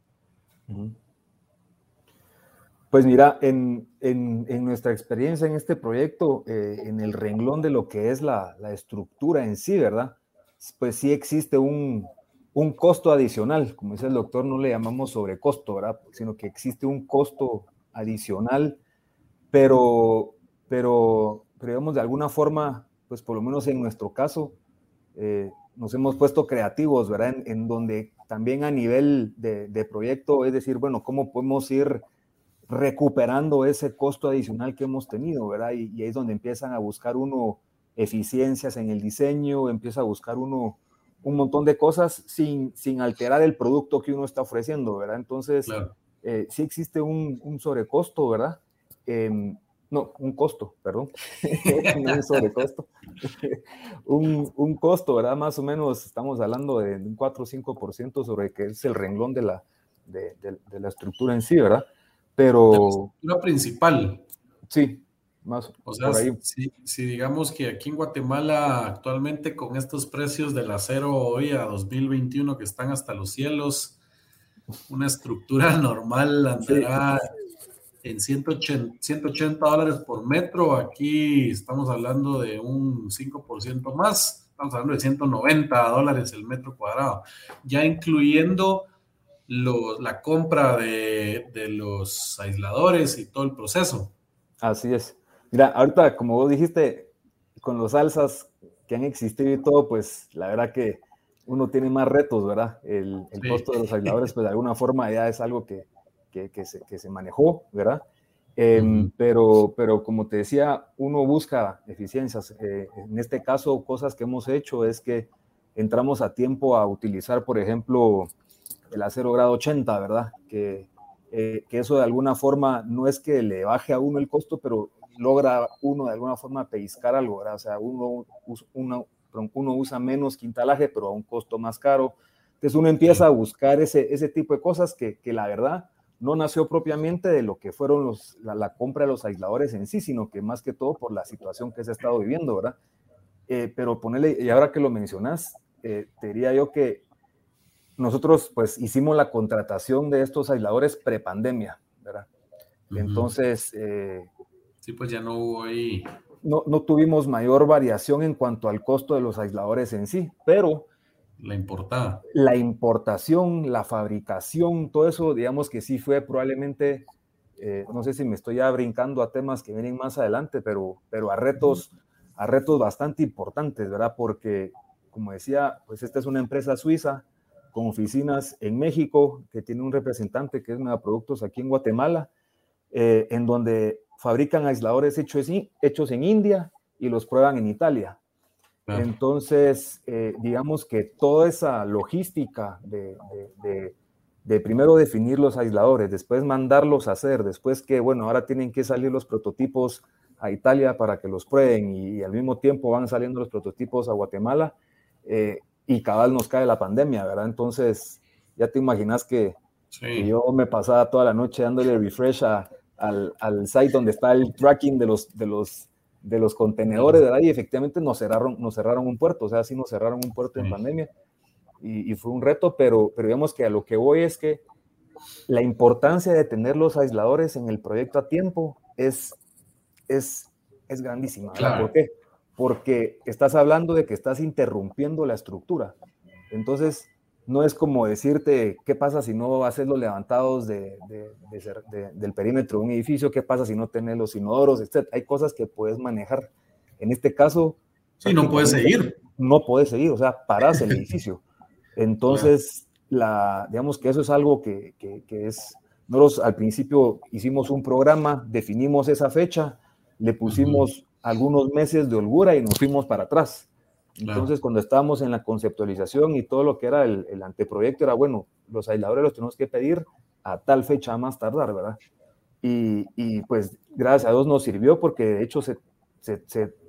Pues mira, en, nuestra experiencia en este proyecto, eh, en el renglón de lo que es la, estructura en sí, ¿verdad? Pues sí existe un, costo adicional, como dice el doctor, no le llamamos sobrecosto, ¿verdad? Sino que existe un costo adicional, pero, pero pero digamos, de alguna forma, pues por lo menos en nuestro caso, eh, nos hemos puesto creativos, ¿verdad? En, donde también a nivel de, proyecto, es decir, bueno, ¿cómo podemos ir recuperando ese costo adicional que hemos tenido, ¿verdad? Y, ahí es donde empiezan a buscar uno eficiencias en el diseño, empieza a buscar uno un montón de cosas sin, sin alterar el producto que uno está ofreciendo, ¿verdad? Entonces, eh, sí existe un, un sobrecosto, ¿verdad? Em, no, un costo, perdón, no [laughs] un sobrecosto, [laughs] un, un costo, ¿verdad? Más o menos estamos hablando de un 4 o 5% sobre que es el renglón de la, de, la estructura en sí, ¿verdad? Pero... La estructura principal. Sí, más o sea, Si, si, digamos que aquí en Guatemala actualmente con estos precios del acero hoy a 2021 que están hasta los cielos, una estructura [laughs] normal andará en 180, 180 dólares por metro. Aquí estamos hablando de un 5% más. Estamos hablando de 190 dólares el metro cuadrado, ya incluyendo la compra de, los aisladores y todo el proceso. Así es. Mira, ahorita, como vos dijiste, con los alzas que han existido y todo, pues la verdad que uno tiene más retos, ¿verdad? El, costo de los aisladores, pues de alguna forma ya es algo que, que, se, que se, manejó, ¿verdad? Em, pero, pero como te decía, uno busca eficiencias. Eh, en este caso, cosas que hemos hecho es que entramos a tiempo a utilizar, por ejemplo, el acero grado 80, ¿verdad? Que, eh, que eso de alguna forma no es que le baje a uno el costo, pero logra uno de alguna forma pescar algo, ¿verdad? O sea, uno, uno, uno usa menos quintalaje, pero a un costo más caro. Entonces uno empieza a buscar ese, ese tipo de cosas que, que la verdad no nació propiamente de lo que fueron los, la, compra de los aisladores en sí, sino que más que todo por la situación que se ha estado viviendo, ¿verdad? Eh, pero ponerle, y ahora que lo mencionas, eh, te diría yo que nosotros pues hicimos la contratación de estos aisladores prepandemia, ¿verdad? Entonces... Eh, sí, pues ya no hubo ahí... No, no tuvimos mayor variación en cuanto al costo de los aisladores en sí, pero la importada. La importación, la fabricación, todo eso, digamos que sí fue probablemente, eh, no sé si me estoy ya brincando a temas que vienen más adelante, pero, pero a retos, a retos bastante importantes, ¿verdad? Porque, como decía, pues esta es una empresa suiza con oficinas en México, que tiene un representante que es Productos aquí en Guatemala, eh, en donde fabrican aisladores hechos, hechos en India y los prueban en Italia. Entonces, eh, digamos que toda esa logística de, primero definir los aisladores, después mandarlos a hacer, después que, bueno, ahora tienen que salir los prototipos a Italia para que los prueben y, al mismo tiempo van saliendo los prototipos a Guatemala eh, y cabal nos cae la pandemia, ¿verdad? Entonces, ya te imaginas que, yo me pasaba toda la noche dándole refresh al, al, site donde está el tracking de los, de los de los contenedores, ¿verdad? Y efectivamente nos cerraron, nos cerraron un puerto, o sea, sí nos cerraron un puerto en pandemia y, fue un reto, pero, pero digamos que a lo que voy es que la importancia de tener los aisladores en el proyecto a tiempo es, es, es grandísima. ¿Por qué? Porque estás hablando de que estás interrumpiendo la estructura. Entonces, no es como decirte qué pasa si no haces los levantados de, del perímetro de un edificio, qué pasa si no tienes los inodoros, etc. Hay cosas que puedes manejar. En este caso... Sí, no puedes seguir. No puedes seguir, o sea, paras el edificio. [laughs] Entonces, la, digamos que eso es algo que, que, es... Nosotros al principio hicimos un programa, definimos esa fecha, le pusimos algunos meses de holgura y nos fuimos para atrás. Entonces, cuando estábamos en la conceptualización y todo lo que era el, anteproyecto, era bueno, los aisladores los tenemos que pedir a tal fecha más tardar, ¿verdad? Y, pues gracias a Dios nos sirvió porque de hecho se,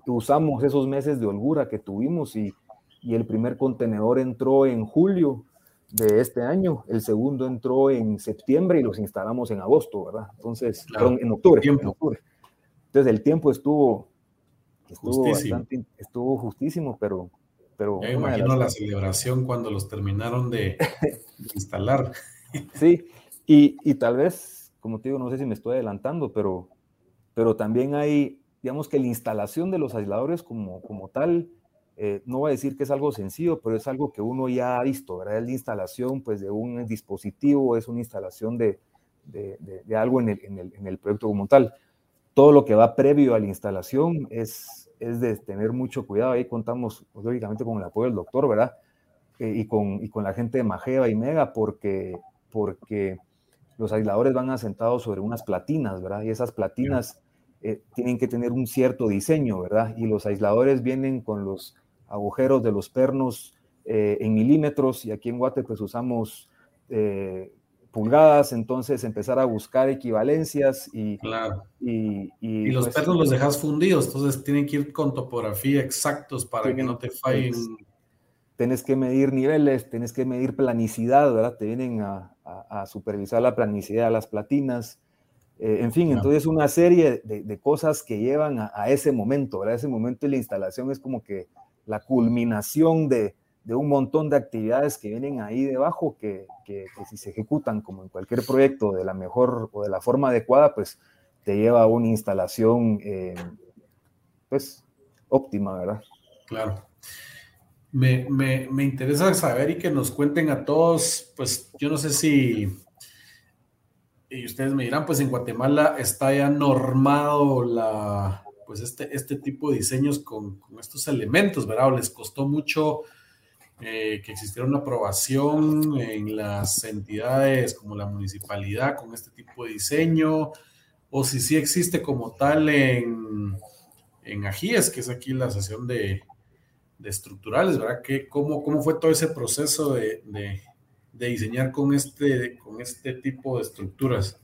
usamos esos meses de holgura que tuvimos y, el primer contenedor entró en julio de este año, el segundo entró en septiembre y los instalamos en agosto, ¿verdad? Entonces, en octubre, en octubre. Entonces el tiempo estuvo, Estuvo, bastante, estuvo justísimo, pero... pero Me imagino la celebración cuando los terminaron de, [laughs] instalar. [laughs] Sí, y, y, tal vez, como te digo, no sé si me estoy adelantando, pero, pero también hay, digamos que la instalación de los aisladores como, como tal, eh, no voy a decir que es algo sencillo, pero es algo que uno ya ha visto, ¿verdad? Es la instalación pues, de un dispositivo, es una instalación de, de, de, algo en el, en, el, en el, proyecto como tal. Todo lo que va previo a la instalación es, es de tener mucho cuidado. Ahí contamos, pues, lógicamente, con el apoyo del doctor, ¿verdad? Eh, y, con, y con la gente de Mageva y Mega, porque, porque los aisladores van asentados sobre unas platinas, ¿verdad? Y esas platinas eh, tienen que tener un cierto diseño, ¿verdad? Y los aisladores vienen con los agujeros de los pernos eh, en milímetros y aquí en Guate pues usamos pulgadas, entonces empezar a buscar equivalencias y... Claro. Y, los pues, perros los dejas fundidos, entonces tienen que ir con topografía exactos para que no te fallen. Tienes que medir niveles, tienes que medir planicidad, ¿verdad? Te vienen a, supervisar la planicidad de las platinas. Eh, en fin, entonces una serie de, cosas que llevan a, a, ese momento, ¿verdad? Ese momento de la instalación es como que la culminación de, de un montón de actividades que vienen ahí debajo que, que, si se ejecutan como en cualquier proyecto de la mejor o de la forma adecuada, pues te lleva a una instalación eh, pues óptima, ¿verdad? Claro. Me, me, me, interesa saber y que nos cuenten a todos, pues yo no sé si, y ustedes me dirán, pues en Guatemala está ya normado la, pues este, este tipo de diseños con, con estos elementos, ¿verdad? les costó mucho eh, que existiera una aprobación en las entidades como la municipalidad con este tipo de diseño, o si sí existe como tal en, en Ajíes, que es aquí la sesión de, estructurales, ¿verdad? ¿Qué, cómo, ¿Cómo fue todo ese proceso de, diseñar con este, con este tipo de estructuras?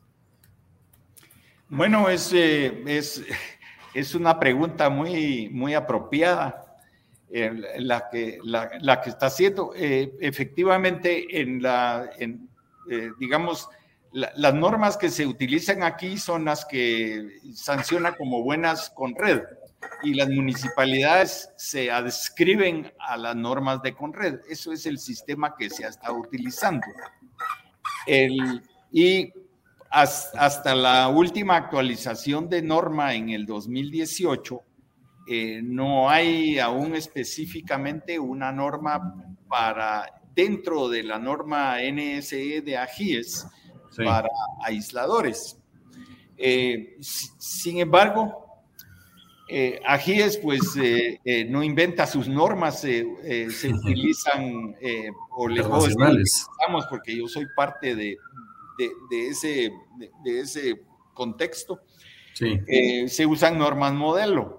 Bueno, es, eh, es, [laughs] es una pregunta muy, muy apropiada. Eh, la, que, la, que está haciendo. Eh, efectivamente, en la, en, digamos, las normas que se utilizan aquí son las que sanciona como buenas con red y las municipalidades se adscriben a las normas de Conred. Eso es el sistema que se ha estado utilizando. El, y hasta la última actualización de norma en el 2018, eh, no hay aún específicamente una norma para dentro de la norma NSE de AGIES para aisladores. Eh, sin embargo, eh, Ajíes pues eh, eh, no inventa sus normas, se [laughs] utilizan o le porque yo soy parte de, ese, de, ese contexto. se usan normas modelo.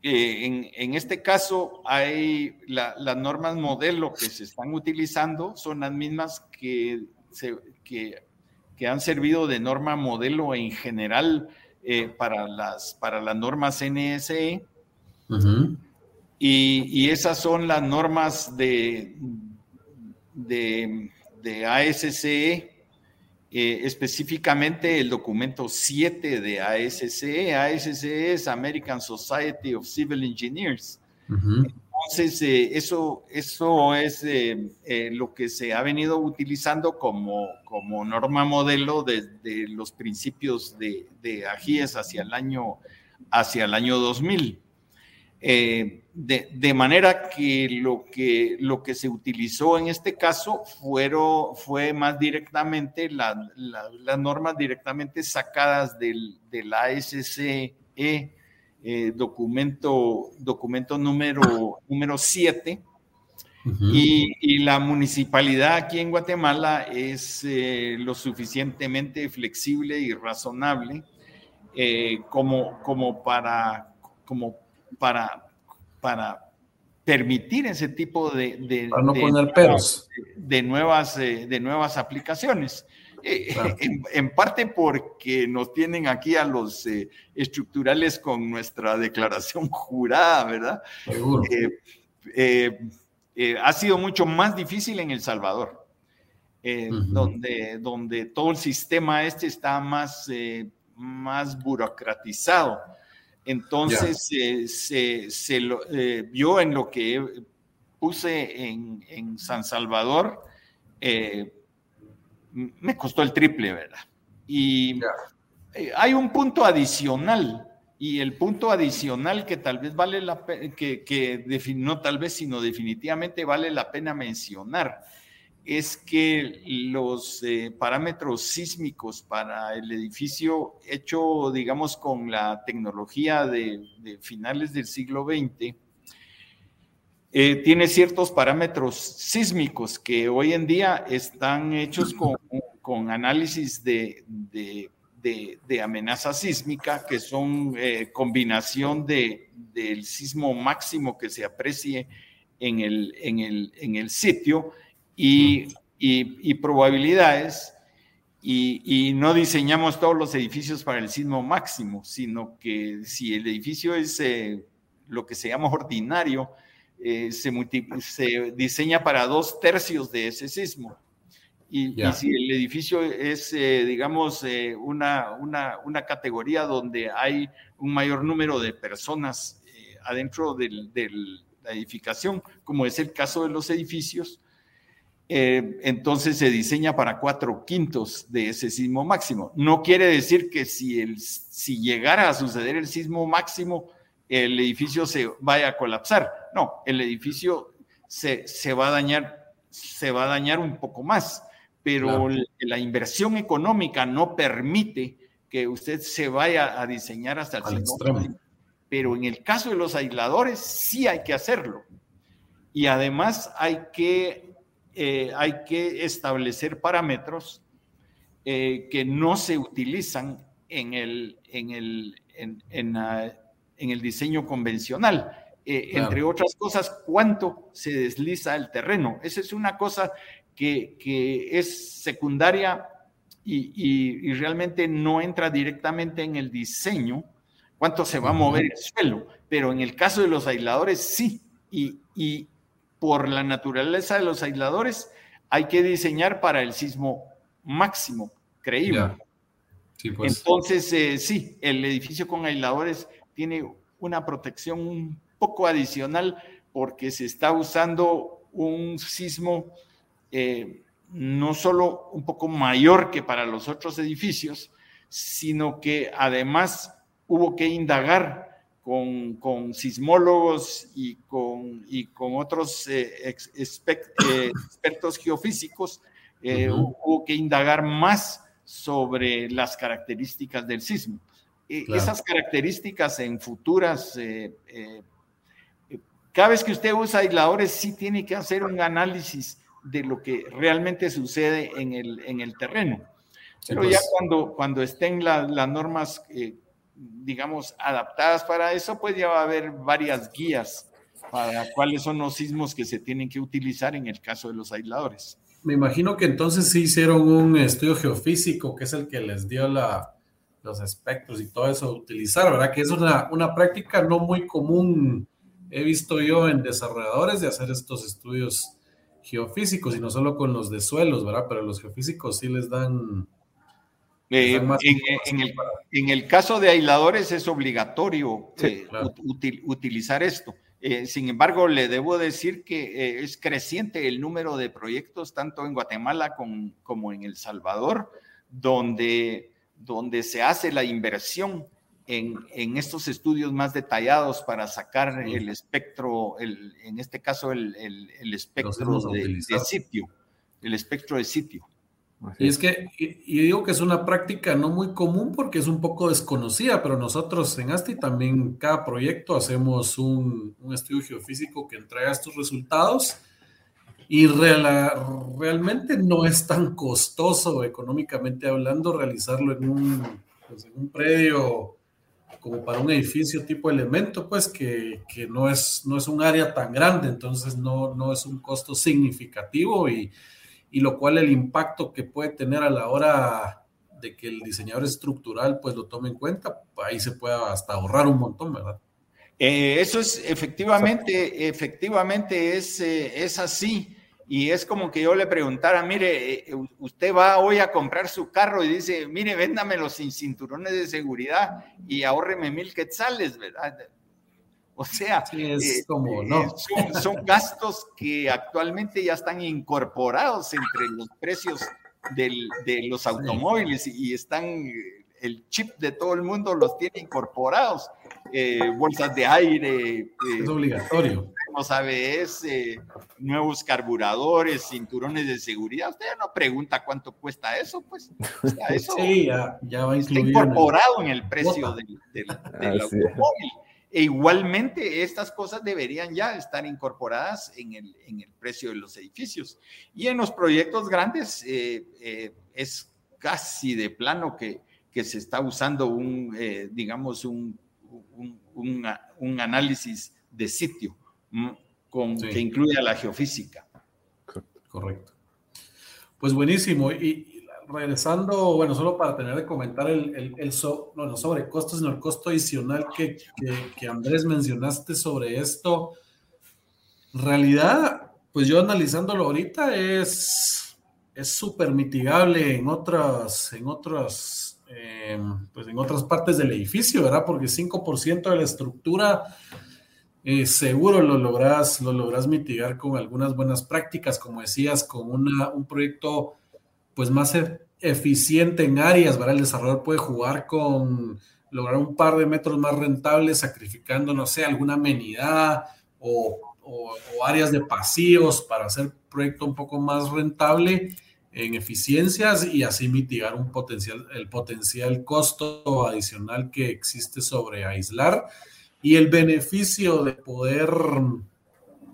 En, este caso, hay las normas modelo que se están utilizando son las mismas que, que, que han servido de norma modelo en general eh, para, las, para las normas NSE. y, esas son las normas de, de, de ASCE, eh, específicamente el documento 7 de ASCE. ASCE es American Society of Civil Engineers. Entonces, eh, eso, eso es eh, lo que se ha venido utilizando como, como norma modelo desde los principios de, de Ajíes hacia el año, hacia el año 2000. De, de, manera que lo, que lo que se utilizó en este caso fueron, fue más directamente las normas directamente sacadas del, del ASCE eh, documento, documento número, número 7. y, la municipalidad aquí en Guatemala es eh, lo suficientemente flexible y razonable eh, como, como, para, como para, para permitir ese tipo de, de, no poner peros. de, nuevas, de nuevas aplicaciones. Eh, en, parte porque nos tienen aquí a los eh, estructurales con nuestra declaración [laughs] jurada, ¿verdad? Eh, ha sido mucho más difícil en El Salvador, donde, donde todo el sistema este está más, más burocratizado. Entonces, se, se lo, yo en lo que puse en, en San Salvador, me costó el triple, ¿verdad? Y eh, hay un punto adicional, y el punto adicional que tal vez vale la pena, que, que no tal vez, sino definitivamente vale la pena mencionar, es que los eh, parámetros sísmicos para el edificio hecho, digamos, con la tecnología de, finales del siglo XX, eh, tiene ciertos parámetros sísmicos que hoy en día están hechos con, con análisis de, de, amenaza sísmica, que son eh, combinación de, del sismo máximo que se aprecie en el, en el, en el sitio y, y, probabilidades. Y, y, no diseñamos todos los edificios para el sismo máximo, sino que si el edificio es eh, lo que se llama ordinario, eh, se, se, diseña para dos tercios de ese sismo. Y, si el edificio es, eh, digamos, una, una, una, categoría donde hay un mayor número de personas adentro de la edificación, como es el caso de los edificios, entonces se diseña para cuatro quintos de ese sismo máximo. No quiere decir que si, el, si llegara a suceder el sismo máximo, el edificio se vaya a colapsar. No, el edificio se, va a dañar, se va a dañar un poco más, pero la inversión económica no permite que usted se vaya a diseñar hasta el extremo. Pero en el caso de los aisladores sí hay que hacerlo. y además hay que, eh, hay que establecer parámetros eh, que no se utilizan en el, en el, en, en, en el diseño convencional. Eh, entre otras cosas, cuánto se desliza el terreno. Esa es una cosa que, que es secundaria y, y, realmente no entra directamente en el diseño, cuánto se va a mover el suelo, pero en el caso de los aisladores sí, y, y por la naturaleza de los aisladores hay que diseñar para el sismo máximo, creíble. pues. Entonces, eh, sí, el edificio con aisladores tiene una protección un poco adicional porque se está usando un sismo eh, no solo un poco mayor que para los otros edificios, sino que además hubo que indagar con, con sismólogos y con, y con otros eh, eh, expertos geofísicos, hubo que indagar más sobre las características del sismo. Esas características en futuras cada vez que usted usa aisladores, sí tiene que hacer un análisis de lo que realmente sucede en el, en el terreno. Pero ya cuando, cuando estén las normas, eh, digamos, adaptadas para eso, pues ya va a haber varias guías para cuáles son los sismos que se tienen que utilizar en el caso de los aisladores. Me imagino que entonces sí hicieron un estudio geofísico, que es el que les dio la, los espectros y todo eso utilizar, ¿verdad? Que es una, una práctica no muy común he visto yo en desarrolladores de hacer estos estudios geofísicos y no solo con los de suelos, ¿verdad? Pero los geofísicos sí les dan... Eh, en, el, caso de aisladores es obligatorio eh, utilizar esto. Eh, sin embargo, le debo decir que es creciente el número de proyectos tanto en Guatemala como en El Salvador, donde, donde se hace la inversión en, estos estudios más detallados para sacar el espectro, el, en este caso el, el, espectro de, sitio, el espectro de sitio. Y es que, y, digo que es una práctica no muy común porque es un poco desconocida, pero nosotros en ASTI también cada proyecto hacemos un, un estudio geofísico que entrega estos resultados y realmente no es tan costoso económicamente hablando realizarlo en un, pues, en un predio como para un edificio tipo elemento, pues que, que, no, es, no es un área tan grande, entonces no, no es un costo significativo y, y, lo cual el impacto que puede tener a la hora de que el diseñador estructural pues lo tome en cuenta, ahí se puede hasta ahorrar un montón, ¿verdad? Eh, eso es efectivamente, efectivamente es, eh, es así. Y es como que yo le preguntara, mire, eh, usted va hoy a comprar su carro y dice, mire, véndamelo sin cinturones de seguridad y ahórreme mil quetzales, ¿verdad? O sea, es eh, como, no. Eh, son, gastos que actualmente ya están incorporados entre los precios de los automóviles y están, el chip de todo el mundo los tiene incorporados. bolsas de aire. es obligatorio ABS, nuevos carburadores, cinturones de seguridad. Usted no pregunta cuánto cuesta eso, pues. [laughs] eso sí, ya, ya va está incorporado en el, precio del, del, automóvil. E igualmente, estas cosas deberían ya estar incorporadas en el, en el precio de los edificios. Y en los proyectos grandes eh, eh, es casi de plano que, que se está usando un, eh, digamos, un, un, un, análisis de sitio con, que incluya la geofísica. Correcto. Pues buenísimo. Y, regresando, bueno, solo para tener de comentar el, el, el no, sobre costos, sino el costo adicional que, que, Andrés mencionaste sobre esto. Realidad, pues yo analizándolo ahorita es es súper mitigable en otras, en otras, em, pues en otras partes del edificio, ¿verdad? Porque 5% de la estructura eh, seguro lo logras, lo logras mitigar con algunas buenas prácticas, como decías, con una, un proyecto pues más e, eficiente en áreas, ¿verdad? El desarrollador puede jugar con lograr un par de metros más rentables, sacrificando, no sé, alguna amenidad o, áreas de pasivos para hacer el proyecto un poco más rentable en eficiencias y así mitigar un potencial, el potencial costo adicional que existe sobre aislar y el beneficio de poder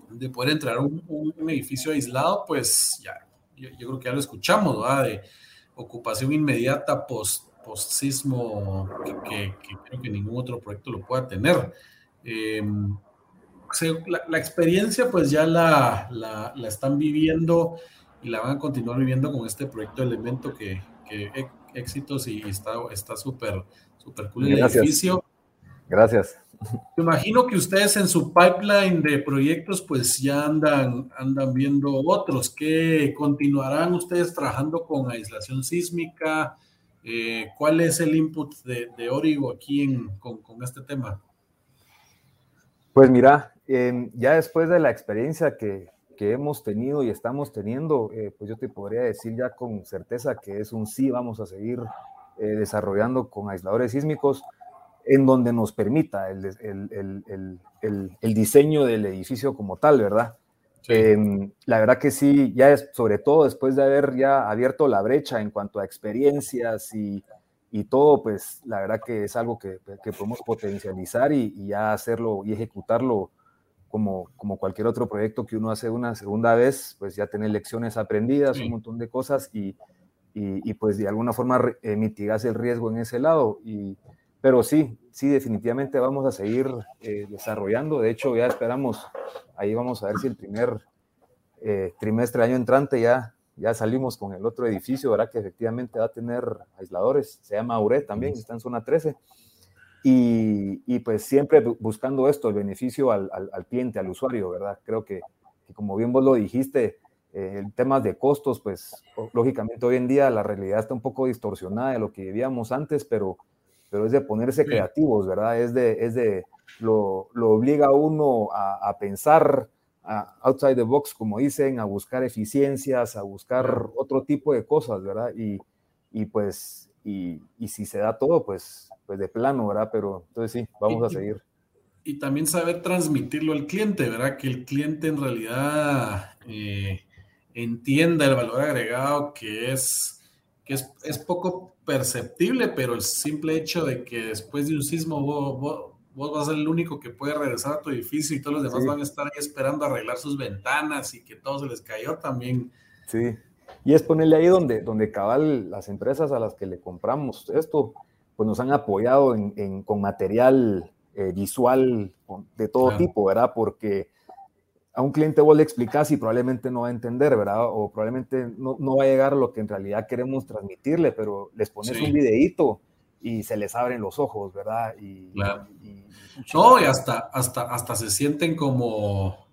de poder entrar un, edificio aislado, pues ya, yo, creo que ya lo escuchamos, ¿verdad? De ocupación inmediata post, post sismo que, creo que ningún otro proyecto lo pueda tener. Em, la, experiencia pues ya la, la, la, están viviendo y la van a continuar viviendo con este proyecto elemento que, que éxitos y está súper súper cool el edificio. Gracias. Imagino que ustedes en su pipeline de proyectos pues ya andan, andan viendo otros. que continuarán ustedes trabajando con aislación sísmica? Eh, ¿Cuál es el input de, de Origo aquí con, este tema? Pues mira, em, ya después de la experiencia que, hemos tenido y estamos teniendo, eh, pues yo te podría decir ya con certeza que es un sí, vamos a seguir eh, desarrollando con aisladores sísmicos en donde nos permita el, diseño del edificio como tal, ¿verdad? Em, la verdad que sí, ya es, sobre todo después de haber ya abierto la brecha en cuanto a experiencias y, todo, pues la verdad que es algo que, podemos potencializar y, ya hacerlo y ejecutarlo como, como cualquier otro proyecto que uno hace una segunda vez, pues ya tener lecciones aprendidas, un montón de cosas y, pues de alguna forma eh, el riesgo en ese lado. Y, pero sí, sí, definitivamente vamos a seguir eh, desarrollando. De hecho, ya esperamos, ahí vamos a ver si el primer eh, trimestre, año entrante, ya, ya salimos con el otro edificio, ¿verdad? Que efectivamente va a tener aisladores. Se llama URE también, está en zona 13. Y, y pues siempre buscando esto, el beneficio al, al, cliente, al usuario, ¿verdad? Creo que, que como bien vos lo dijiste, eh, el tema de costos, pues lógicamente hoy en día la realidad está un poco distorsionada de lo que vivíamos antes, pero pero es de ponerse creativos, ¿verdad? Es de, es de lo, lo obliga a uno a, a pensar outside the box, como dicen, a buscar eficiencias, a buscar otro tipo de cosas, ¿verdad? Y, y pues, y, y, si se da todo, pues, pues de plano, ¿verdad? Pero entonces sí, vamos a seguir. Y, también saber transmitirlo al cliente, ¿verdad? Que el cliente en realidad eh, entienda el valor agregado que es, que es, es poco perceptible, pero el simple hecho de que después de un sismo vos, vas a ser el único que puede regresar a tu edificio y todos los demás van a estar ahí esperando arreglar sus ventanas y que todo se les cayó también. Sí, y es ponerle ahí donde, donde cabal las empresas a las que le compramos esto, pues nos han apoyado en, con material eh, visual de todo tipo, ¿verdad? Porque a un cliente vos le explicas y probablemente no va a entender, ¿verdad? O probablemente no, no va a llegar a lo que en realidad queremos transmitirle, pero les pones un videíto y se les abren los ojos, ¿verdad? Y, no, y hasta, hasta, hasta se sienten como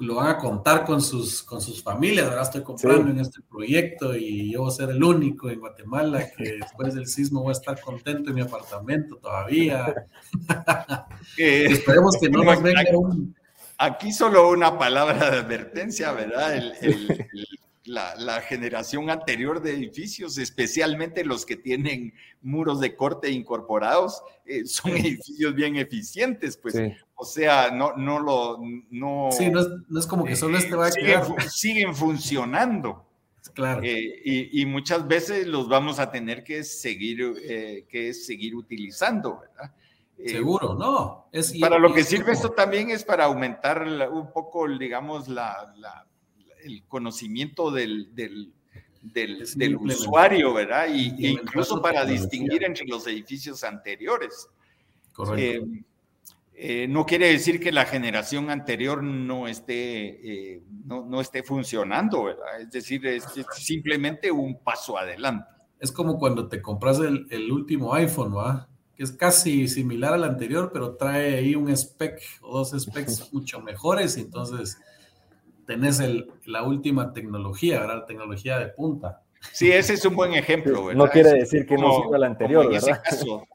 lo van a contar con sus, con sus familias, ¿verdad? Estoy comprando en este proyecto y yo voy a ser el único en Guatemala que [laughs] después del sismo voy a estar contento en mi apartamento todavía. [laughs] [laughs] Esperemos que no nos venga un, Aquí solo una palabra de advertencia, ¿verdad? la, generación anterior de edificios, especialmente los que tienen muros de corte incorporados, eh, son edificios bien eficientes, pues. O sea, no, no lo, no. Sí, no es, como que solo este va a siguen, siguen funcionando. Claro. Eh, y, muchas veces los vamos a tener que seguir, eh, que seguir utilizando, ¿verdad? Eh, Seguro, no. Es, para lo que sirve esto también es para aumentar un poco, digamos, la, el conocimiento del, del, del, usuario, ¿verdad? Y, e incluso para distinguir entre los edificios anteriores. Correcto. Eh, eh, no quiere decir que la generación anterior no esté, no, no, esté funcionando, ¿verdad? Es decir, es, simplemente un paso adelante. Es como cuando te compras el, el último iPhone, ¿va? Es casi similar al anterior, pero trae ahí un spec o dos specs mucho mejores, y entonces tenés el, la última tecnología, ¿verdad? La tecnología de punta. Sí, ese es un buen ejemplo, ¿verdad? No quiere decir que no sirva el anterior, ¿verdad? Ese caso,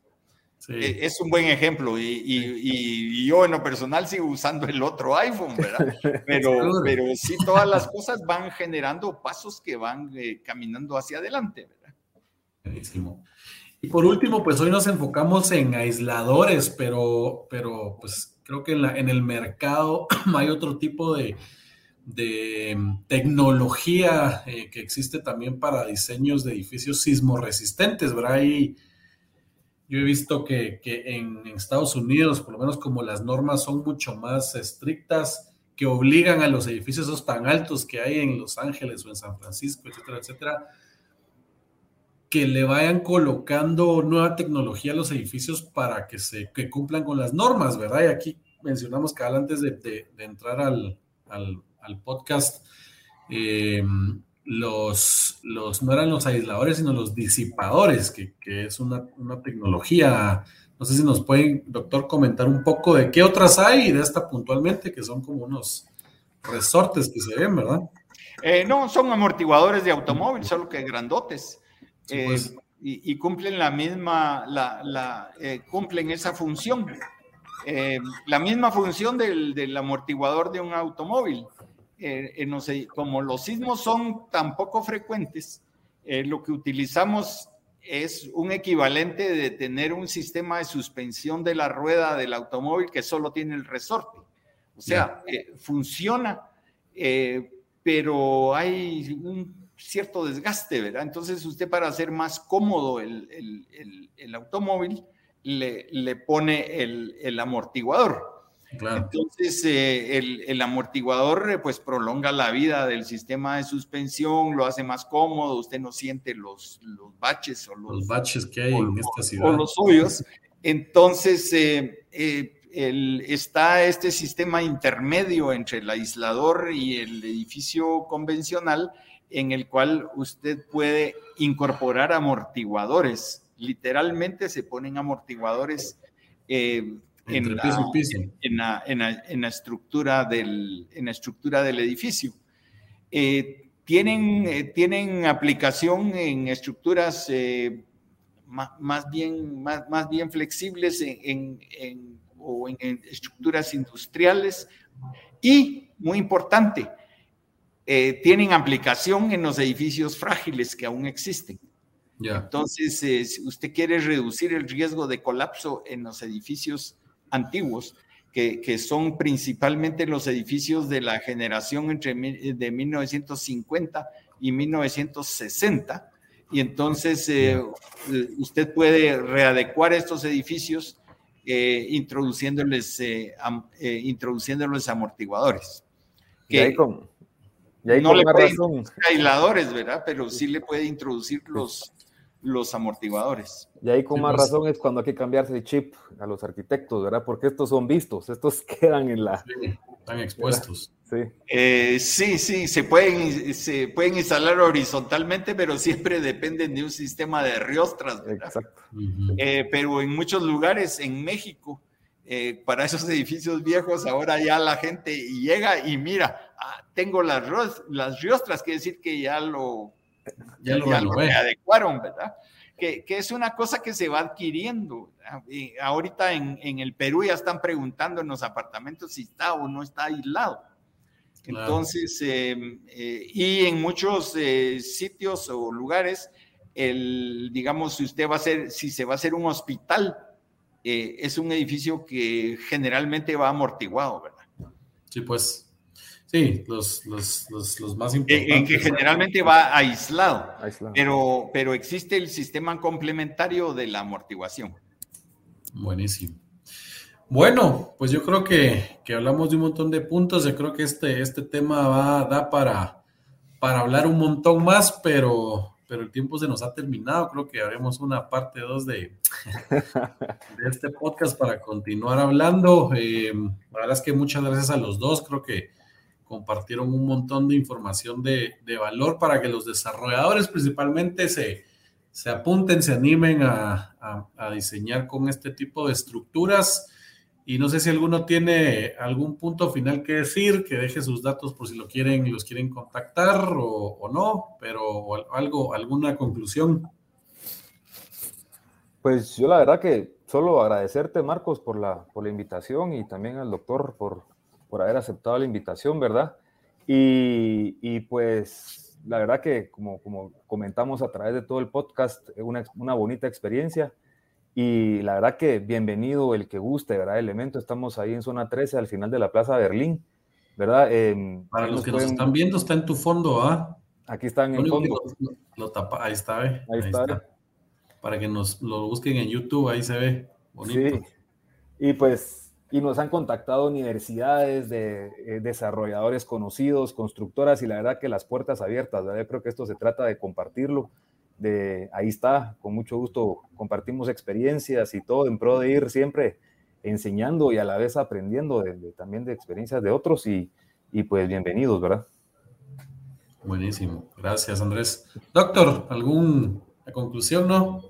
e, es un buen ejemplo y, y, yo en lo personal sigo usando el otro iPhone, ¿verdad? [laughs] Pero, pero sí, todas las cosas van generando pasos que van eh, caminando hacia adelante, ¿verdad? Buenísimo. Y por último, pues hoy nos enfocamos en aisladores, pero, pero pues creo que en, el mercado [clears throat] hay otro tipo de, de tecnología eh, que existe también para diseños de edificios sismoresistentes, ¿verdad? Y yo he visto que, en, Estados Unidos, por lo menos como las normas son mucho más estrictas, que obligan a los edificios tan altos que hay en Los Ángeles o en San Francisco, etcétera, etcétera, que le vayan colocando nueva tecnología a los edificios para que se que cumplan con las normas, ¿verdad? Y aquí mencionamos que antes de, entrar al, podcast, eh, los, los, no eran los aisladores, sino los disipadores, que, es una, una, tecnología. No sé si nos pueden, doctor, comentar un poco de qué otras hay y de esta puntualmente, que son como unos resortes que se ven, ¿verdad? Eh, no, son amortiguadores de automóvil, solo que grandotes. Eh, pues. y, cumplen la misma, la, la eh, cumplen esa función. la misma función del, del amortiguador de un automóvil. Eh, no sé, como los sismos son tan poco frecuentes, eh, lo que utilizamos es un equivalente de tener un sistema de suspensión de la rueda del automóvil que solo tiene el resorte. O sea, eh, funciona, pero hay un cierto desgaste, ¿verdad? Entonces usted para hacer más cómodo el, el, automóvil le, le pone el amortiguador. Entonces, eh, el, amortiguador eh, pues prolonga la vida del sistema de suspensión, lo hace más cómodo, usted no siente los, los baches o los, baches que hay en esta ciudad. O los hoyos. Entonces, eh, está este sistema intermedio entre el aislador y el edificio convencional en el cual usted puede incorporar amortiguadores. Literalmente se ponen amortiguadores en la, En, la, estructura del, en la estructura del edificio. Eh, tienen, eh, tienen aplicación en estructuras eh, más, bien, más, más, bien flexibles en, o en, estructuras industriales y, muy importante, tienen aplicación en los edificios frágiles que aún existen. Entonces, si usted quiere reducir el riesgo de colapso en los edificios antiguos, que, son principalmente los edificios de la generación entre de 1950 y 1960. Y entonces eh, usted puede readecuar estos edificios eh, introduciéndoles, eh, introduciéndoles amortiguadores. Que no le puede aisladores, ¿verdad? Pero sí le puede introducir los, los amortiguadores. Y ahí con más razón es cuando hay que cambiarse el chip a los arquitectos, ¿verdad? Porque estos son vistos, estos [laughs] quedan en la... están expuestos. Sí. Eh, sí, sí, se pueden, se pueden instalar horizontalmente, pero siempre dependen de un sistema de riostras, ¿verdad? Exacto. Eh, pero en muchos lugares, en México, eh, para esos edificios viejos, ahora ya la gente llega y mira, ah, tengo las, las riostras, quiere decir que ya lo ya, lo, adecuaron, ¿verdad? Que, que, es una cosa que se va adquiriendo. ahorita en, en, el Perú ya están preguntando en los apartamentos si está o no está aislado. Entonces, em, eh, y en muchos eh, sitios o lugares, el, digamos, si usted va a hacer, si se va a hacer un hospital, eh, es un edificio que generalmente va amortiguado, ¿verdad? Sí, pues Sí, los, los, los, más importantes. En que generalmente va aislado, Pero, pero existe el sistema complementario de la amortiguación. Buenísimo. Bueno, pues yo creo que, hablamos de un montón de puntos. Yo creo que este, este tema va da para, para hablar un montón más, pero, pero el tiempo se nos ha terminado. Creo que haremos una parte 2 de, [laughs] de este podcast para continuar hablando. Eh, la verdad es que muchas gracias a los dos. Creo que compartieron un montón de información de, valor para que los desarrolladores principalmente se, se apunten, se animen a, diseñar con este tipo de estructuras. Y no sé si alguno tiene algún punto final que decir, que deje sus datos por si lo quieren, los quieren contactar o, no, pero algo, alguna conclusión. Pues yo la verdad que solo agradecerte, Marcos, por la, por la invitación y también al doctor por, por haber aceptado la invitación, ¿verdad? Y, pues la verdad que como, como, comentamos a través de todo el podcast, una, una bonita experiencia. Y la verdad que bienvenido el que guste, ¿verdad? Elemento, estamos ahí en zona 13, al final de la Plaza Berlín, ¿verdad? Para los que nos están viendo, está en tu fondo, ¿ah? Aquí está en el fondo. Lo, tapa, ahí está, ¿ve? Ahí, está. Para que nos lo busquen en YouTube, ahí se ve bonito. Sí. Y pues y nos han contactado universidades de eh, desarrolladores conocidos, constructoras y la verdad que las puertas abiertas, yo creo que esto se trata de compartirlo, de ahí está, con mucho gusto compartimos experiencias y todo en pro de ir siempre enseñando y a la vez aprendiendo también de experiencias de otros y, y pues bienvenidos, ¿verdad? Buenísimo, gracias Andrés. Doctor, ¿alguna conclusión, no?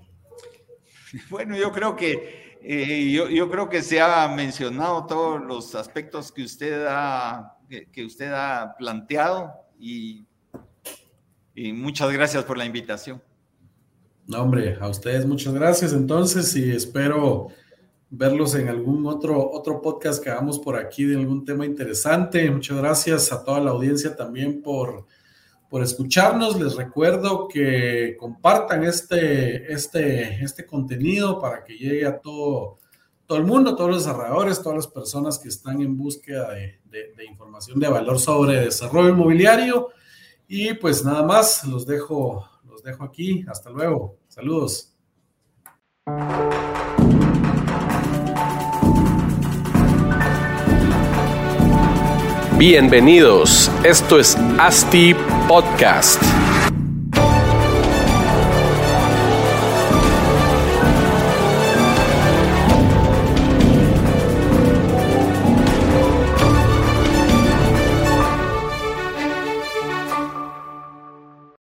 Bueno, yo creo que eh, yo, creo que se ha mencionado todos los aspectos que usted ha, que, usted ha planteado y, y, muchas gracias por la invitación. No, hombre, a ustedes muchas gracias entonces y espero verlos en algún otro, otro podcast que hagamos por aquí de algún tema interesante. Muchas gracias a toda la audiencia también por por escucharnos. Les recuerdo que compartan este, este, este contenido para que llegue a todo, todo el mundo, todos los desarrolladores, todas las personas que están en búsqueda de, de información de valor sobre desarrollo inmobiliario. Y pues nada más, los dejo, dejo aquí. Hasta luego. Saludos. Bienvenidos, esto es ASTI Podcast.